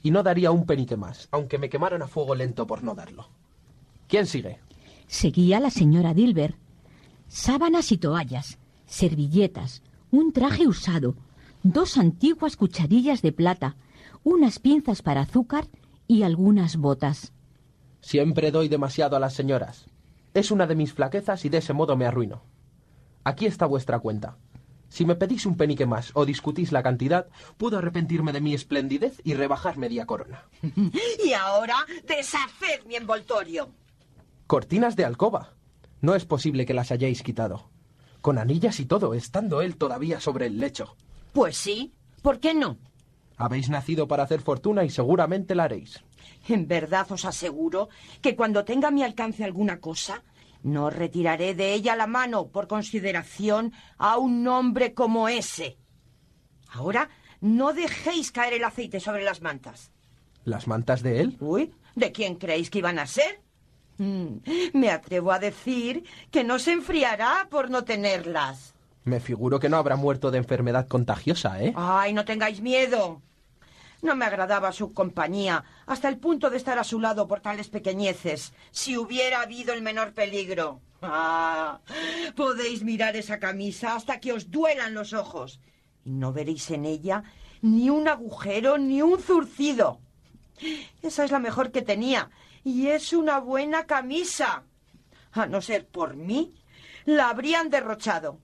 M: Y no daría un penique más, aunque me quemaran a fuego lento por no darlo. ¿Quién sigue?
A: Seguía la señora Dilber. Sábanas y toallas, servilletas, un traje usado, dos antiguas cucharillas de plata, unas pinzas para azúcar y algunas botas.
M: Siempre doy demasiado a las señoras. Es una de mis flaquezas y de ese modo me arruino. Aquí está vuestra cuenta. Si me pedís un penique más o discutís la cantidad, puedo arrepentirme de mi esplendidez y rebajar media corona.
N: y ahora deshaced mi envoltorio.
M: Cortinas de alcoba. No es posible que las hayáis quitado. Con anillas y todo, estando él todavía sobre el lecho.
N: Pues sí, ¿por qué no?
M: Habéis nacido para hacer fortuna y seguramente la haréis.
N: En verdad os aseguro que cuando tenga a mi alcance alguna cosa, no retiraré de ella la mano por consideración a un hombre como ese. Ahora no dejéis caer el aceite sobre las mantas.
M: ¿Las mantas de él?
N: Uy, ¿de quién creéis que iban a ser? Mm, me atrevo a decir que no se enfriará por no tenerlas.
M: Me figuro que no habrá muerto de enfermedad contagiosa, ¿eh?
N: Ay, no tengáis miedo. No me agradaba su compañía, hasta el punto de estar a su lado por tales pequeñeces, si hubiera habido el menor peligro. Ah, podéis mirar esa camisa hasta que os duelan los ojos, y no veréis en ella ni un agujero ni un zurcido. Esa es la mejor que tenía, y es una buena camisa. A no ser por mí, la habrían derrochado.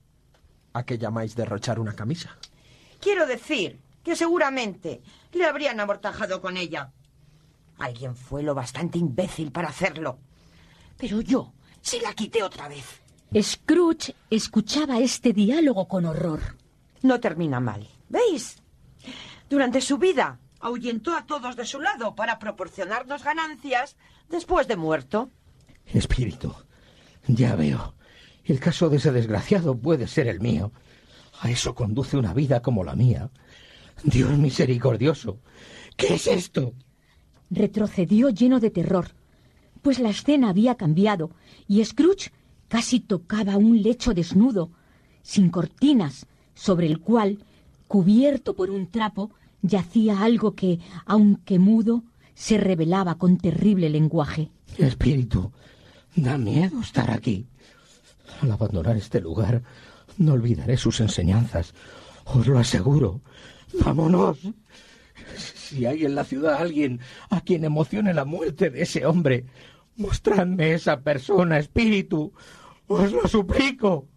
M: ¿A qué llamáis derrochar una camisa?
N: Quiero decir que seguramente le habrían amortajado con ella. Alguien fue lo bastante imbécil para hacerlo. Pero yo se la quité otra vez.
A: Scrooge escuchaba este diálogo con horror.
N: No termina mal. ¿Veis? Durante su vida ahuyentó a todos de su lado para proporcionarnos ganancias después de muerto.
C: Espíritu, ya veo. El caso de ese desgraciado puede ser el mío. A eso conduce una vida como la mía. Dios misericordioso. ¿Qué es esto?
A: Retrocedió lleno de terror, pues la escena había cambiado y Scrooge casi tocaba un lecho desnudo, sin cortinas, sobre el cual, cubierto por un trapo, yacía algo que, aunque mudo, se revelaba con terrible lenguaje.
C: Espíritu, da miedo estar aquí. Al abandonar este lugar, no olvidaré sus enseñanzas. Os lo aseguro. Vámonos. Si hay en la ciudad alguien a quien emocione la muerte de ese hombre, mostradme esa persona, espíritu. Os lo suplico.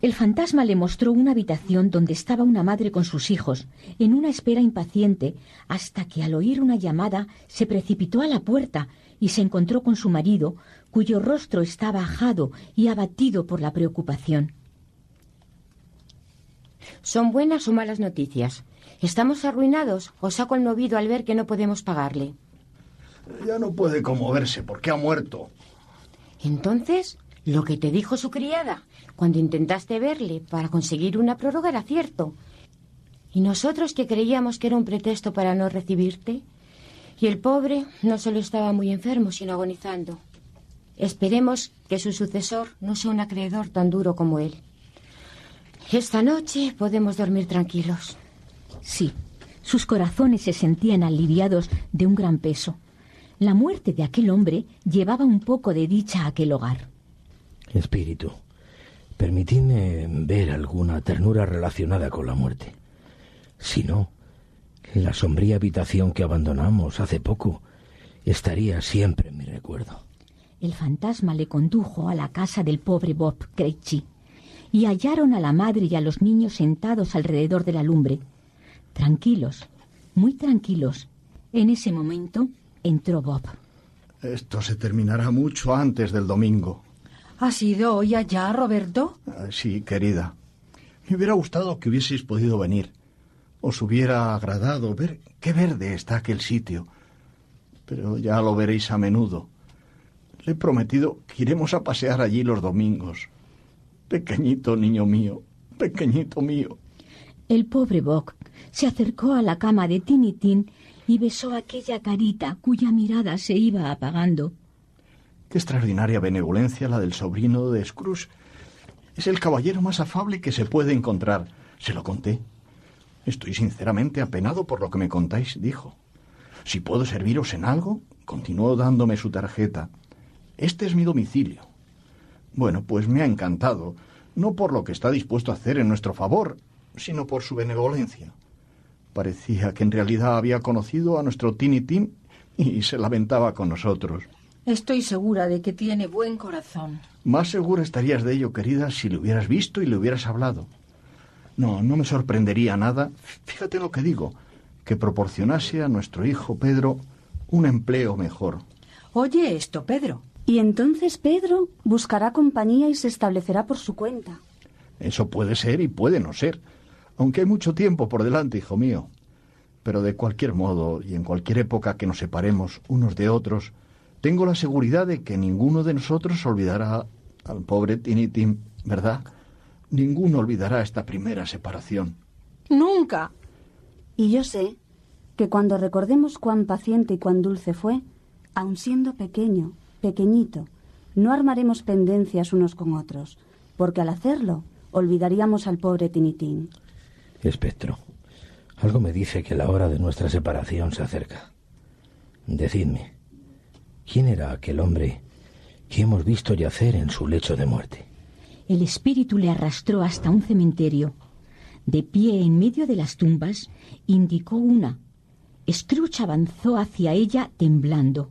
A: El fantasma le mostró una habitación donde estaba una madre con sus hijos, en una espera impaciente, hasta que al oír una llamada se precipitó a la puerta y se encontró con su marido, cuyo rostro estaba ajado y abatido por la preocupación.
O: ¿Son buenas o malas noticias? ¿Estamos arruinados o ha conmovido al ver que no podemos pagarle?
E: Ya no puede conmoverse porque ha muerto.
A: Entonces, lo que te dijo su criada cuando intentaste verle para conseguir una prórroga era cierto. Y nosotros que creíamos que era un pretexto para no recibirte. Y el pobre no solo estaba muy enfermo, sino agonizando. Esperemos que su sucesor no sea un acreedor tan duro como él. Esta noche podemos dormir tranquilos. Sí, sus corazones se sentían aliviados de un gran peso. La muerte de aquel hombre llevaba un poco de dicha a aquel hogar.
C: Espíritu, permitidme ver alguna ternura relacionada con la muerte. Si no, la sombría habitación que abandonamos hace poco estaría siempre en mi recuerdo.
A: El fantasma le condujo a la casa del pobre Bob Creechy y hallaron a la madre y a los niños sentados alrededor de la lumbre. Tranquilos, muy tranquilos. En ese momento entró Bob.
E: Esto se terminará mucho antes del domingo.
J: ¿Ha sido hoy allá, Roberto?
E: Ah, sí, querida. Me hubiera gustado que hubieseis podido venir. Os hubiera agradado ver qué verde está aquel sitio. Pero ya lo veréis a menudo. Le he prometido que iremos a pasear allí los domingos. Pequeñito niño mío, pequeñito mío.
A: El pobre Bob se acercó a la cama de Tinitín y besó aquella carita cuya mirada se iba apagando.
E: Qué extraordinaria benevolencia la del sobrino de Scrooge. Es el caballero más afable que se puede encontrar. Se lo conté. Estoy sinceramente apenado por lo que me contáis, dijo. Si puedo serviros en algo, continuó dándome su tarjeta. Este es mi domicilio. Bueno, pues me ha encantado, no por lo que está dispuesto a hacer en nuestro favor, sino por su benevolencia. Parecía que en realidad había conocido a nuestro Tiny Tim y se lamentaba con nosotros.
J: Estoy segura de que tiene buen corazón.
E: Más segura estarías de ello, querida, si le hubieras visto y le hubieras hablado. No, no me sorprendería nada, fíjate lo que digo, que proporcionase a nuestro hijo Pedro un empleo mejor.
J: Oye esto, Pedro.
D: Y entonces Pedro buscará compañía y se establecerá por su cuenta.
E: Eso puede ser y puede no ser, aunque hay mucho tiempo por delante, hijo mío. Pero de cualquier modo y en cualquier época que nos separemos unos de otros, tengo la seguridad de que ninguno de nosotros olvidará al pobre Tinitim, ¿verdad? Ninguno olvidará esta primera separación.
J: Nunca.
D: Y yo sé que cuando recordemos cuán paciente y cuán dulce fue, aun siendo pequeño, pequeñito, no armaremos pendencias unos con otros, porque al hacerlo olvidaríamos al pobre Tinitín.
C: Espectro, algo me dice que la hora de nuestra separación se acerca. Decidme, ¿quién era aquel hombre que hemos visto yacer en su lecho de muerte?
A: El espíritu le arrastró hasta un cementerio. De pie en medio de las tumbas, indicó una. Scrooge avanzó hacia ella temblando.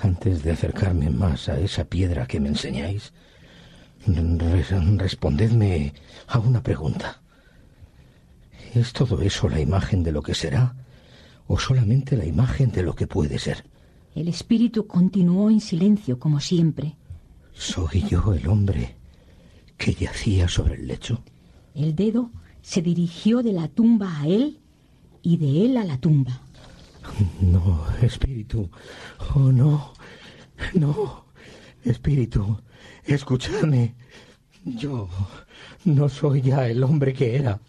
C: Antes de acercarme más a esa piedra que me enseñáis, respondedme a una pregunta. ¿Es todo eso la imagen de lo que será o solamente la imagen de lo que puede ser?
A: El espíritu continuó en silencio, como siempre.
C: ¿Soy yo el hombre que yacía sobre el lecho?
A: El dedo se dirigió de la tumba a él y de él a la tumba.
C: No, espíritu. Oh, no. No. Espíritu, escuchadme. Yo no soy ya el hombre que era.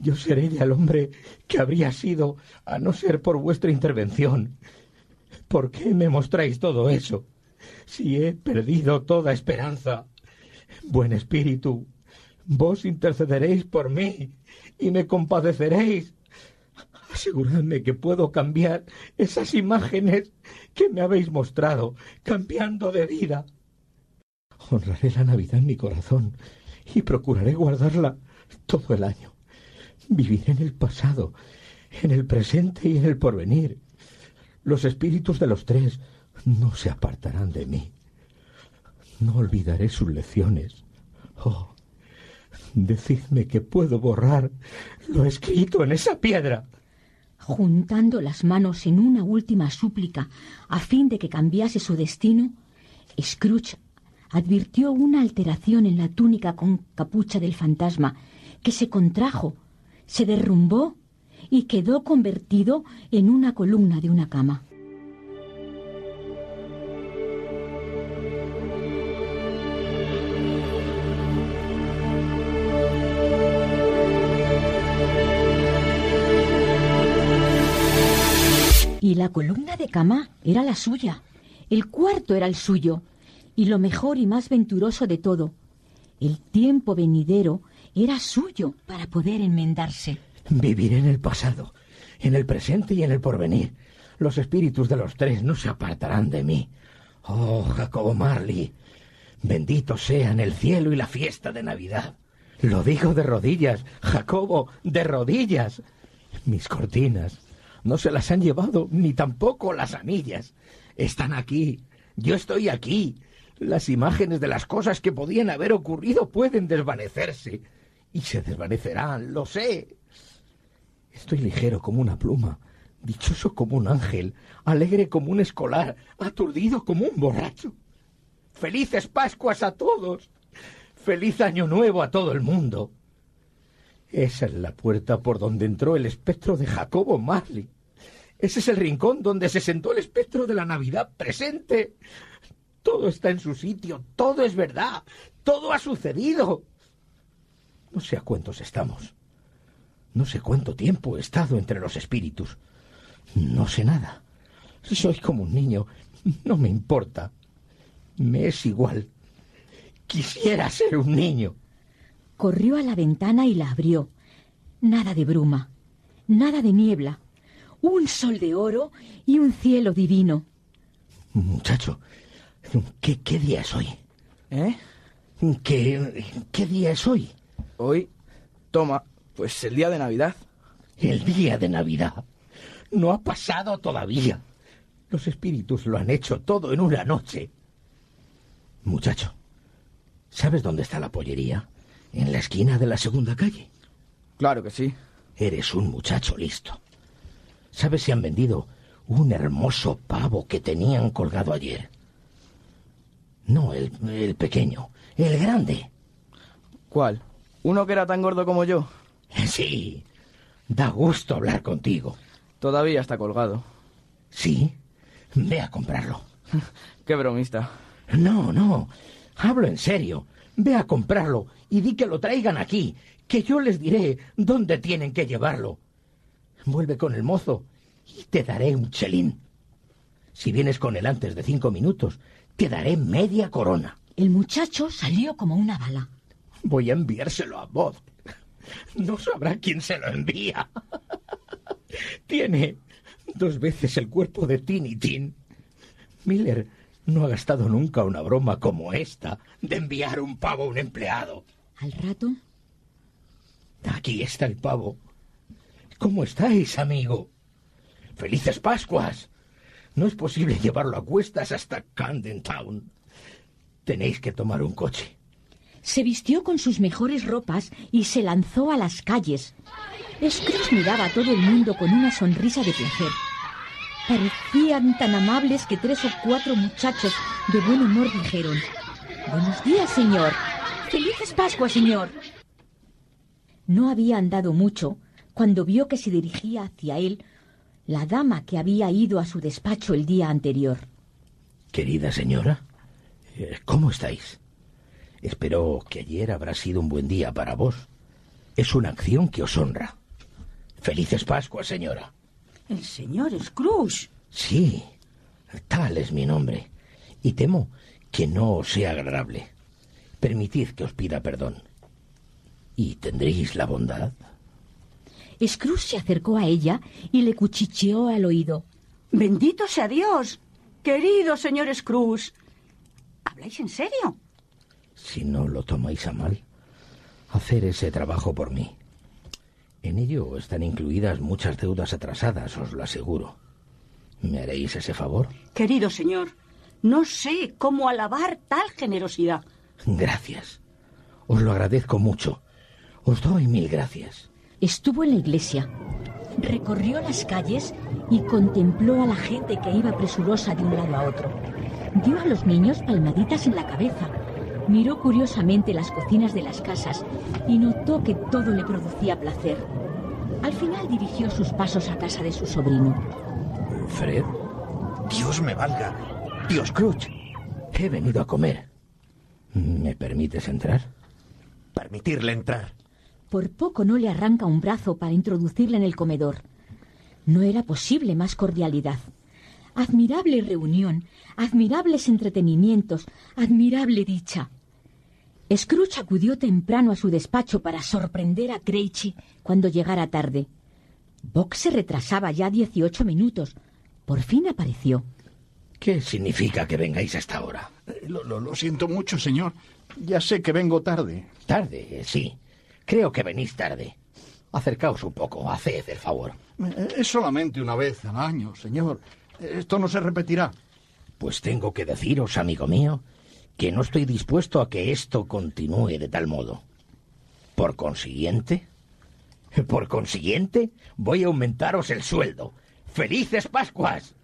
C: Yo seré ya el hombre que habría sido a no ser por vuestra intervención. ¿Por qué me mostráis todo eso? Si he perdido toda esperanza. Buen espíritu, vos intercederéis por mí y me compadeceréis Aseguradme que puedo cambiar esas imágenes que me habéis mostrado, cambiando de vida. Honraré la Navidad en mi corazón y procuraré guardarla todo el año. Viviré en el pasado, en el presente y en el porvenir. Los espíritus de los tres no se apartarán de mí. No olvidaré sus lecciones. Oh, decidme que puedo borrar lo escrito en esa piedra
A: juntando las manos en una última súplica a fin de que cambiase su destino, Scrooge advirtió una alteración en la túnica con capucha del fantasma, que se contrajo, se derrumbó y quedó convertido en una columna de una cama. Y la columna de cama era la suya, el cuarto era el suyo, y lo mejor y más venturoso de todo, el tiempo venidero era suyo para poder enmendarse.
C: Viviré en el pasado, en el presente y en el porvenir. Los espíritus de los tres no se apartarán de mí. Oh, Jacobo Marley, bendito sean el cielo y la fiesta de Navidad. Lo digo de rodillas, Jacobo, de rodillas. Mis cortinas no se las han llevado, ni tampoco las anillas. Están aquí. Yo estoy aquí. Las imágenes de las cosas que podían haber ocurrido pueden desvanecerse. Y se desvanecerán, lo sé. Estoy ligero como una pluma, dichoso como un ángel, alegre como un escolar, aturdido como un borracho. Felices Pascuas a todos. Feliz Año Nuevo a todo el mundo. Esa es la puerta por donde entró el espectro de Jacobo Marley. Ese es el rincón donde se sentó el espectro de la Navidad presente. Todo está en su sitio, todo es verdad, todo ha sucedido. No sé a cuántos estamos. No sé cuánto tiempo he estado entre los espíritus. No sé nada. Soy como un niño. No me importa. Me es igual. Quisiera ser un niño.
A: Corrió a la ventana y la abrió. Nada de bruma, nada de niebla. Un sol de oro y un cielo divino.
C: Muchacho, ¿qué, qué día es hoy?
O: ¿Eh?
C: ¿Qué, ¿Qué día es hoy?
O: Hoy, toma, pues el día de Navidad.
C: El día de Navidad. No ha pasado todavía. Los espíritus lo han hecho todo en una noche. Muchacho, ¿sabes dónde está la pollería? En la esquina de la segunda calle.
O: Claro que sí.
C: Eres un muchacho listo. ¿Sabes si han vendido un hermoso pavo que tenían colgado ayer? No, el, el pequeño, el grande.
O: ¿Cuál? ¿Uno que era tan gordo como yo?
C: Sí. Da gusto hablar contigo.
O: Todavía está colgado.
C: Sí. Ve a comprarlo.
O: Qué bromista.
C: No, no. Hablo en serio. Ve a comprarlo y di que lo traigan aquí, que yo les diré dónde tienen que llevarlo. Vuelve con el mozo y te daré un chelín. Si vienes con él antes de cinco minutos, te daré media corona.
A: El muchacho salió como una bala.
C: Voy a enviárselo a Bob. No sabrá quién se lo envía. Tiene dos veces el cuerpo de Tiny Tin. Miller no ha gastado nunca una broma como esta de enviar un pavo a un empleado.
A: Al rato.
C: Aquí está el pavo. ¿Cómo estáis, amigo? ¡Felices Pascuas! No es posible llevarlo a cuestas hasta Camden Town. Tenéis que tomar un coche.
A: Se vistió con sus mejores ropas y se lanzó a las calles. Scrooge miraba a todo el mundo con una sonrisa de placer. Parecían tan amables que tres o cuatro muchachos de buen humor dijeron, Buenos días, señor. Felices Pascuas, señor. No había andado mucho cuando vio que se dirigía hacia él la dama que había ido a su despacho el día anterior.
C: Querida señora, eh, ¿cómo estáis? Espero que ayer habrá sido un buen día para vos. Es una acción que os honra. Felices Pascuas, señora.
D: El señor Scrooge.
C: Sí, tal es mi nombre. Y temo que no os sea agradable. Permitid que os pida perdón. ¿Y tendréis la bondad?
A: Scrooge se acercó a ella y le cuchicheó al oído.
D: Bendito sea Dios. Querido señor Scrooge. ¿Habláis en serio?
C: Si no lo tomáis a mal, hacer ese trabajo por mí. En ello están incluidas muchas deudas atrasadas, os lo aseguro. ¿Me haréis ese favor?
D: Querido señor, no sé cómo alabar tal generosidad.
C: Gracias. Os lo agradezco mucho. Os doy mil gracias.
A: Estuvo en la iglesia, recorrió las calles y contempló a la gente que iba presurosa de un lado a otro. Dio a los niños palmaditas en la cabeza, miró curiosamente las cocinas de las casas y notó que todo le producía placer. Al final dirigió sus pasos a casa de su sobrino.
C: Fred,
B: Dios me valga. Dios Scrooge.
C: he venido a comer. ¿Me permites entrar?
B: Permitirle entrar.
A: Por poco no le arranca un brazo para introducirle en el comedor. No era posible más cordialidad. Admirable reunión, admirables entretenimientos, admirable dicha. Scrooge acudió temprano a su despacho para sorprender a Creichy cuando llegara tarde. Box se retrasaba ya dieciocho minutos. Por fin apareció.
C: ¿Qué significa que vengáis hasta ahora?
E: Eh, Lo, lo- lo siento mucho, señor. Ya sé que vengo tarde.
C: Tarde, sí. Creo que venís tarde. Acercaos un poco, haced el favor.
E: Eh, Es solamente una vez al año, señor. Esto no se repetirá.
C: Pues tengo que deciros, amigo mío, que no estoy dispuesto a que esto continúe de tal modo. Por consiguiente, por consiguiente, voy a aumentaros el sueldo. ¡Felices Pascuas!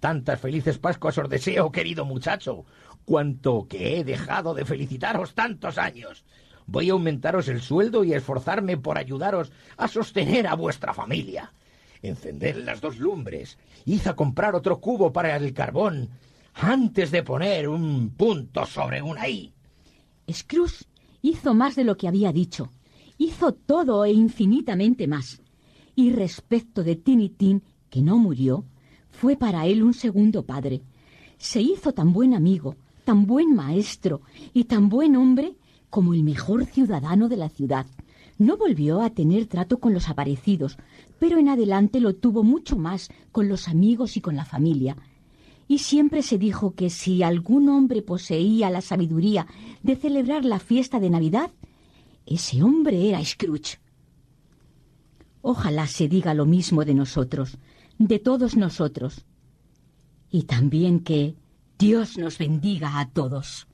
C: Tantas felices Pascuas os deseo, querido muchacho, cuanto que he dejado de felicitaros tantos años. Voy a aumentaros el sueldo y a esforzarme por ayudaros a sostener a vuestra familia. Encended las dos lumbres. Id a comprar otro cubo para el carbón antes de poner un punto sobre una I.
A: Scrooge hizo más de lo que había dicho. Hizo todo e infinitamente más. Y respecto de Tiny Tin, que no murió, fue para él un segundo padre. Se hizo tan buen amigo, tan buen maestro y tan buen hombre como el mejor ciudadano de la ciudad. No volvió a tener trato con los aparecidos, pero en adelante lo tuvo mucho más con los amigos y con la familia. Y siempre se dijo que si algún hombre poseía la sabiduría de celebrar la fiesta de Navidad, ese hombre era Scrooge. Ojalá se diga lo mismo de nosotros, de todos nosotros. Y también que Dios nos bendiga a todos.